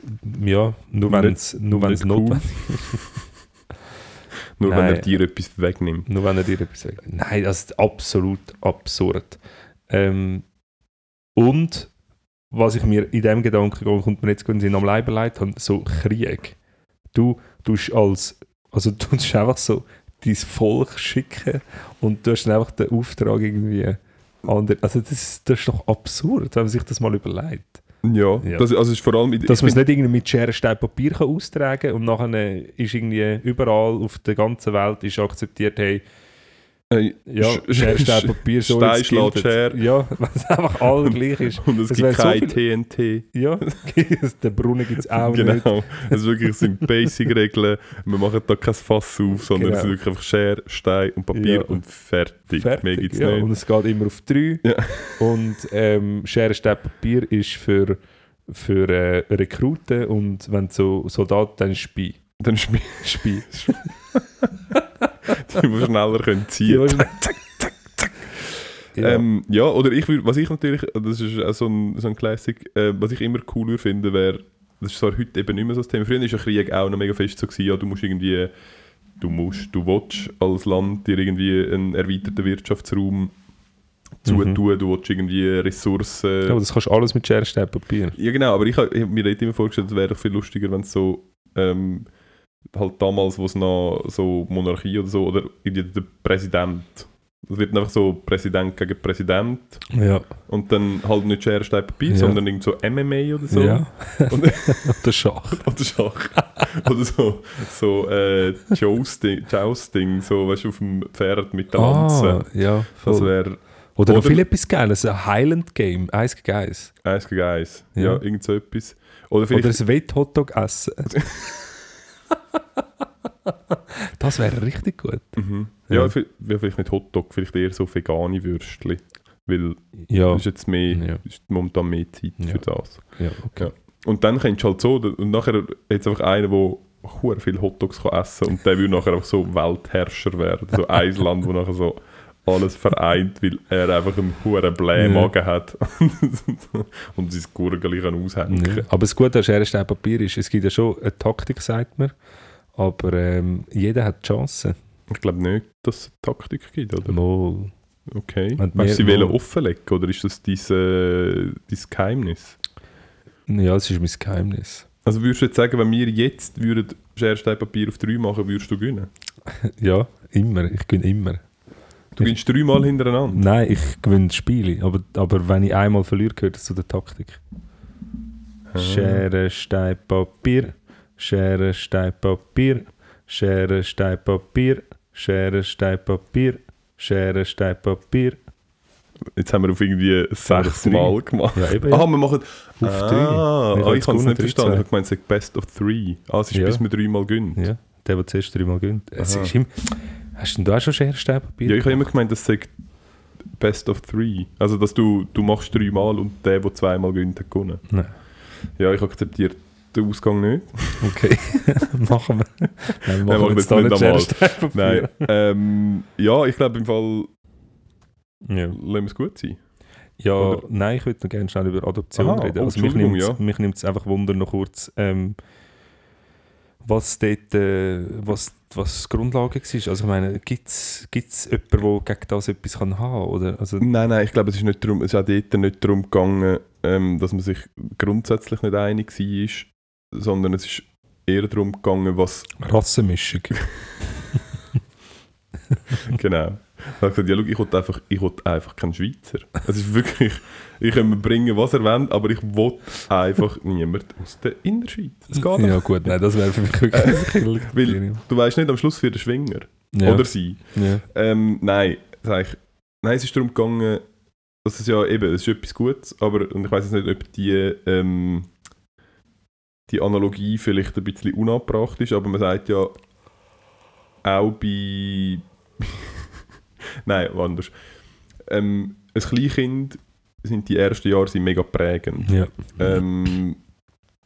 ja, nur wenn es nur wenn's Nur wenn Nein. er dir etwas wegnimmt. Nur wenn er dir etwas sagt. Nein, das ist absolut absurd. Ähm, und was ich mir in dem Gedanken kommt mir jetzt, wenn ihn am Leibe leid habe, so Krieg. Du tust als, also du tust einfach so dein Volk schicken und du hast einfach den Auftrag irgendwie andere. Also das, ist- das ist doch absurd, wenn man sich das mal überlegt. Ja, Ja. Das, also ist vor allem... Dass man es nicht irgendwie mit Schere, Stein, Papier kann austragen kann und nachher ist irgendwie überall auf der ganzen Welt ist akzeptiert, hey, äh, Ja, Sch- Schere, Stein, Papier, so Stein es. Schere. Ja, weil es einfach alle gleich ist. Und es Das gibt wär so kein viel- TNT. Ja, den Brunnen gibt es auch nicht. Genau. Es wirklich, sind Basic-Regeln. Wir machen da kein Fass auf, sondern Genau. es ist wirklich einfach Schere, Stein und Papier Ja. und fertig. Mehr Fertig, gibt es ja. nicht. Und es geht immer auf drei. Ja. Und ähm, Schere, Stein, Papier ist für, für äh, Rekruten und wenn du so Soldat, dann Spie. Dann spiel Spie. die, die schneller können ziehen die- ja. Ähm, ja, oder ich würde, was ich natürlich, das ist auch so ein, so ein Classic, äh, was ich immer cooler finde, wäre, das ist zwar heute eben nicht mehr so das Thema, früher war ja Krieg auch noch mega fest so, gewesen, ja, du musst irgendwie, du musst, du willst als Land dir irgendwie einen erweiterten Wirtschaftsraum zutun, du willst irgendwie Ressourcen... ja, aber das kannst du alles mit Schere, Stein, Papier. Ja, genau, aber ich habe hab mir dort immer vorgestellt, es wäre doch viel lustiger, wenn es so, ähm, halt damals, wo es noch so Monarchie oder so, oder irgendwie der Präsident, es wird einfach so Präsident gegen Präsident Ja. und dann halt nicht Schere, Stein, Papier, Ja. sondern irgend so MMA oder so. ja. Und, Der Schach. oder Schach. oder so, so äh, Jousting, Jousting, so, weißt du, auf dem Pferd mit der Lanze. Ah, ja. das voll. wäre Oder noch oder- viel etwas Geiles, ein Highland Game, eins gegen eins. eins gegen eins. Ja, Ja. irgend so etwas. Oder Oder ein Wett-Hotdog essen. das wäre richtig gut. mhm. ja, Ja. vi- ja, vielleicht nicht Hotdog, vielleicht eher so vegane Würstchen. Weil Ja, ist jetzt mehr, Ja. ist momentan mehr Zeit Ja. für das. ja okay. Ja. Und dann kennst du halt so, und nachher jetzt einfach einer, der hure viel Hotdogs kann essen und der will nachher einfach so Weltherrscher werden. So ein Land, wo nachher so alles vereint, weil er einfach einen hohen Blähmagen hat und sein Gurgeli kann aushängen. Ja. Aber das Gute an Schere, Papier ist, es gibt ja schon eine Taktik, sagt man, aber ähm, jeder hat die Chance. Ich glaube nicht, dass es eine Taktik gibt, oder? Mal. Okay. Wenn Weißt du, sie wollen offenlegen, oder ist das dein, äh, dein Geheimnis? Ja, das ist mein Geheimnis. Also würdest du jetzt sagen, wenn wir jetzt würden Schere, Stein, Papier auf drei machen, würdest du gewinnen? Ja, immer. Ich gewinne immer. Du gewinnst dreimal hintereinander. Nein, ich gewinne Spiele, aber, aber wenn ich einmal verliere, gehört es zu der Taktik. Ah. Schere, Stein, Papier. Schere, Stein, Papier. Schere, Stein, Papier. Schere, Stein, Papier. Schere, Stein, Papier. Jetzt haben wir auf irgendwie sechs. Mal gemacht. Ja, eben. Ah, wir machen Auf ah, drei. Ah, ich jetzt habe es nicht verstanden. 13. Ich habe gemeint, es ist Best of Three. Ah, es ist Ja. bis wir dreimal gewinnen. Ja, der, der zuerst dreimal gewinnt. Es Aha. ist immer, hast denn du auch schon Schere, Stein, Papier? Ja, ich habe immer gemeint, das sei Best of Three. Also, dass du, du machst dreimal und der, der zweimal gewinnt, hat gewonnen. Nein. Ja, ich akzeptiere den Ausgang nicht. Okay, machen wir. Nein, wir Nein, machen machen jetzt wir da nicht einmal. Nein. ähm, ja, ich glaube im Fall, Ja. lassen wir es gut sein. Ja, Oder? nein, ich würde noch gerne schnell über Adoption Aha, reden. oh, Also mich nimmt ja. mich nimmt's einfach Wunder noch kurz, ähm, was dort, äh, was, was die Grundlage war. Also ich meine, gibt es jemanden, der gegen das etwas kann haben oder? Also, Nein, nein, ich glaube, es ist, nicht darum, es ist auch dort nicht darum gegangen, ähm, dass man sich grundsätzlich nicht einig war, sondern es ist eher darum gegangen, was Rassenmischung. Genau. Ich habe gesagt, ja, schau, ich will einfach, ich einfach keinen Schweizer. Es ist wirklich, ich kann mir bringen, was er will, aber ich will einfach niemand aus der Innerschweiz. Es geht ja nicht. gut, nein, das wäre für mich wirklich Kriterium. Weil du weißt nicht am Schluss für den Schwinger. ja. Oder sie. Ja. Ähm, nein, sag ich, nein, es ist darum gegangen, dass es ja eben, es ist etwas Gutes, aber und ich weiß jetzt nicht, ob die, ähm, die Analogie vielleicht ein bisschen unabbracht ist, aber man sagt ja auch bei. nein, anders. Ähm, ein Kleinkind sind die ersten Jahre sind mega prägend. Ja. Ähm,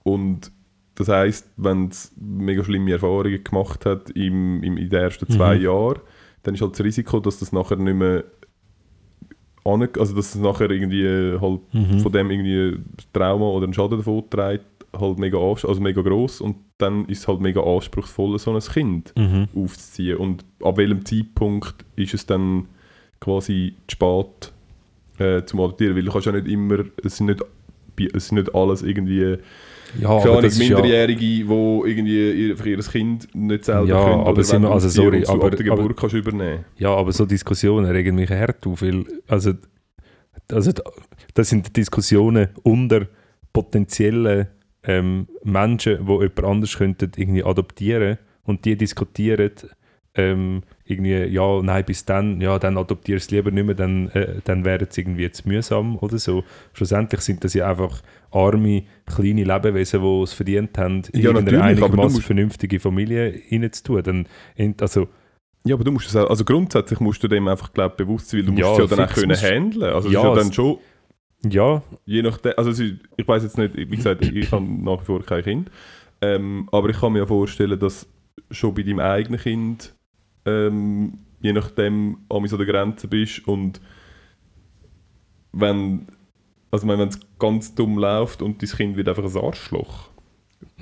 und das heisst, wenn es mega schlimme Erfahrungen gemacht hat im, im, in den ersten zwei Mhm. Jahren, dann ist halt das Risiko, dass das nachher nicht mehr also dass es nachher irgendwie äh, halt Mhm. von dem irgendwie ein Trauma oder ein Schaden davon trägt, halt mega, also mega gross und dann ist es halt mega anspruchsvoll, so ein Kind Mhm. aufzuziehen. Und ab welchem Zeitpunkt ist es dann quasi zu spät äh, zum Adoptieren? Weil du kannst ja nicht immer, es sind nicht, es sind nicht alles irgendwie, Ja, keine Ahnung, ist ja, Minderjährige, die irgendwie ihr, für ihr Kind nicht selber Ja, können. aber sind wir- also die sorry, aber- ab der Geburt aber- kannst du übernehmen. ja, aber so Diskussionen regen mich hart auf, weil, also, also das sind Diskussionen unter potenziellen ähm, Menschen, die jemand anders könnten irgendwie adoptieren und die diskutieren ähm, irgendwie, ja, nein, bis dann, ja, dann adoptierst du lieber nicht mehr, dann, äh, dann wäre es irgendwie zu mühsam oder so. Schlussendlich sind das ja einfach arme, kleine Lebewesen, die es verdient haben, in Ja, eine einigermaßen vernünftige Familie reinzutun. Dann, also, Ja, aber du musst es auch, also grundsätzlich musst du dem einfach glaub, bewusst sein, weil du musst Ja, es ja dann auch können handeln. Also Ja, es ist ja dann es- schon ja, Je nachdem, also ich weiß jetzt nicht, wie gesagt, ich habe nach wie vor kein Kind, ähm, aber ich kann mir ja vorstellen, dass schon bei deinem eigenen Kind, ähm, je nachdem, an so der Grenze bist und wenn, also wenn es ganz dumm läuft und dein Kind wird einfach ein Arschloch,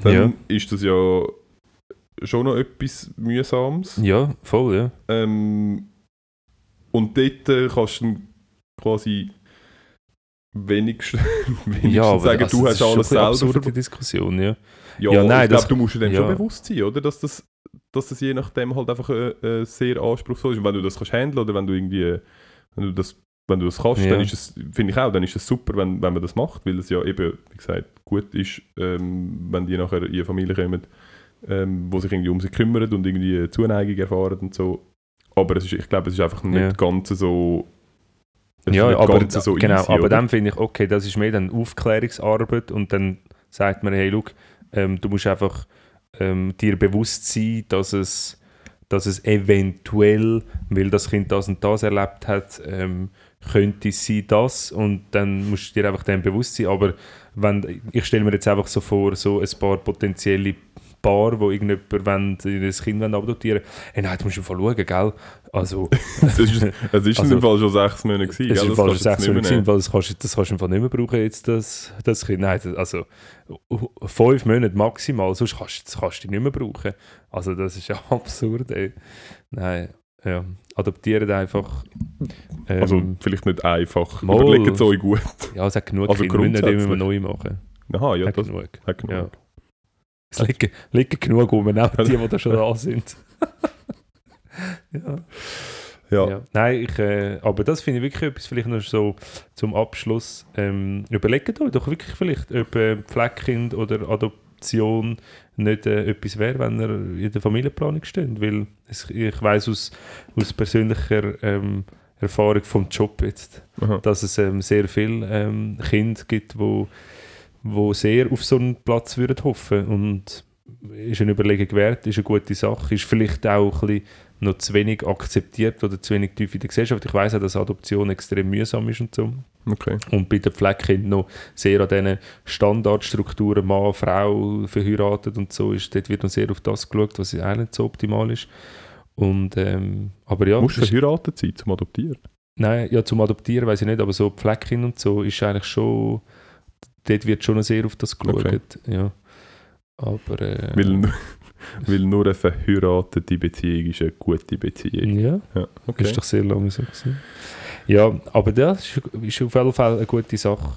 dann Ja. ist das ja schon noch etwas Mühsames. ja, voll, ja. Ähm, und dort äh, kannst du quasi wenigstens, wenigstens ja, aber sagen, also, du das hast ist schon alles selber bisschen absurde ver- Diskussion, ja. Ja, Ja, nein, ich das- glaube, du musst dir dem ja. schon bewusst sein, oder? Dass das, dass das je nachdem halt einfach äh, äh, sehr anspruchsvoll ist. Und wenn du das kannst handeln oder wenn du irgendwie, wenn du das, wenn du das kannst, Ja. dann ist es, finde ich auch, dann ist es super, wenn, wenn man das macht, weil es ja eben, wie gesagt, gut ist, ähm, wenn die nachher in eine Familie kommen, ähm, wo sich irgendwie um sie kümmern und irgendwie Zuneigung erfahren und so. Aber es ist, ich glaube, es ist einfach nicht ganz so. Ja, aber, so genau, easy, aber dann finde ich, okay, das ist mehr dann Aufklärungsarbeit und dann sagt man, hey, look, ähm, du musst einfach ähm, dir bewusst sein, dass es, dass es eventuell, weil das Kind das und das erlebt hat, ähm, könnte es sein, das und dann musst du dir einfach dem bewusst sein, aber wenn, ich stelle mir jetzt einfach so vor, so ein paar potenzielle Paar, wo irgendjemand wollen, das Kind wollen adoptieren hey, nein, du musst einfach schauen, gell? Also, es ist, es ist Also- in dem Fall schon sechs Monate gewesen. ist Das falsch kannst du jetzt sechs Monate, nehmen. weil das kannst, du- das kannst du einfach nicht mehr brauchen, jetzt das, das Kind. Nein, das, also fünf Monate maximal, sonst kannst, das kannst du nicht mehr brauchen. Also das ist ja absurd, ey. Nein, ja, adoptieren einfach. Ähm, Also vielleicht nicht einfach. Mal. Überlegt es euch gut. ja, es hat genug also Kinder, nicht immer neu machen. Aha, ja, hat das genug. hat genug. Ja. Es liegen, liegen genug rum, auch die, die da schon da sind. ja. Ja. Ja. Nein, ich, äh, aber das finde ich wirklich etwas, vielleicht noch so zum Abschluss. Ähm, überlegt euch doch wirklich vielleicht, ob äh, Pflegekind oder Adoption nicht äh, etwas wäre, wenn ihr in der Familienplanung steht. Weil es, ich weiß aus, aus persönlicher ähm, Erfahrung vom Job jetzt, Aha. dass es ähm, sehr viele ähm, Kinder gibt, wo, wo sehr auf so einen Platz würden hoffen und ist eine Überlegung wert, ist eine gute Sache, ist vielleicht auch ein bisschen noch zu wenig akzeptiert oder zu wenig tief in der Gesellschaft. Ich weiß auch, dass Adoption extrem mühsam ist und so. Okay. Und bei den Pflegekindern noch sehr an diesen Standardstrukturen, Mann, Frau, verheiratet und so, ist, dort wird noch sehr auf das geschaut, was auch nicht so optimal ist. Und, ähm, aber ja, Musst du verheiratet sein zum Adoptieren? Nein, ja, zum Adoptieren weiß ich nicht, aber so Fleckchen und so ist eigentlich schon. Dort wird schon sehr auf das geschaut. Okay. Ja. Aber. Äh, Weil, nur- weil nur eine verheiratete Beziehung ist eine gute Beziehung. ja, Ja, okay. ist doch sehr lange so gewesen. Ja, aber das ist, ist auf jeden Fall eine gute Sache.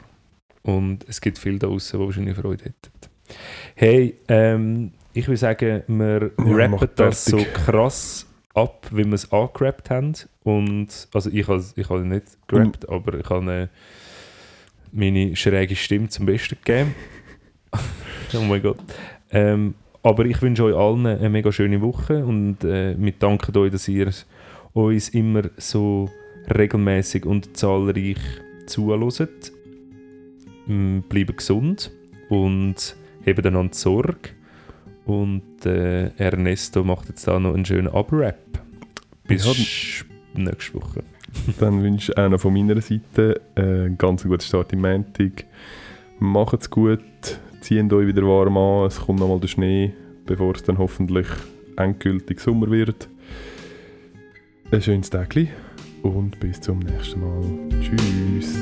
Und es gibt viele da draußen, die wahrscheinlich Freude hätten. Hey, ähm, ich würde sagen, wir Ja, rappen das so krass ab, wie wir es angerappt haben. Und, also ich habe ich nicht gerappt, aber ich habe äh, meine schräge Stimme zum Besten gegeben. oh mein Gott. Ähm, aber ich wünsche euch allen eine mega schöne Woche und äh, wir danken euch, dass ihr uns immer so regelmäßig und zahlreich zuhört. Mm, Bleibt gesund und habt einander Sorge. Und äh, Ernesto macht jetzt da noch einen schönen Abrap. Bis Ja, nächste Woche. Dann wünsche ich auch noch von meiner Seite äh, einen ganz guten Start im Montag. Macht's gut, zieht euch wieder warm an, es kommt nochmal der Schnee, bevor es dann hoffentlich endgültig Sommer wird. Ein schönes Tag und bis zum nächsten Mal. Tschüss.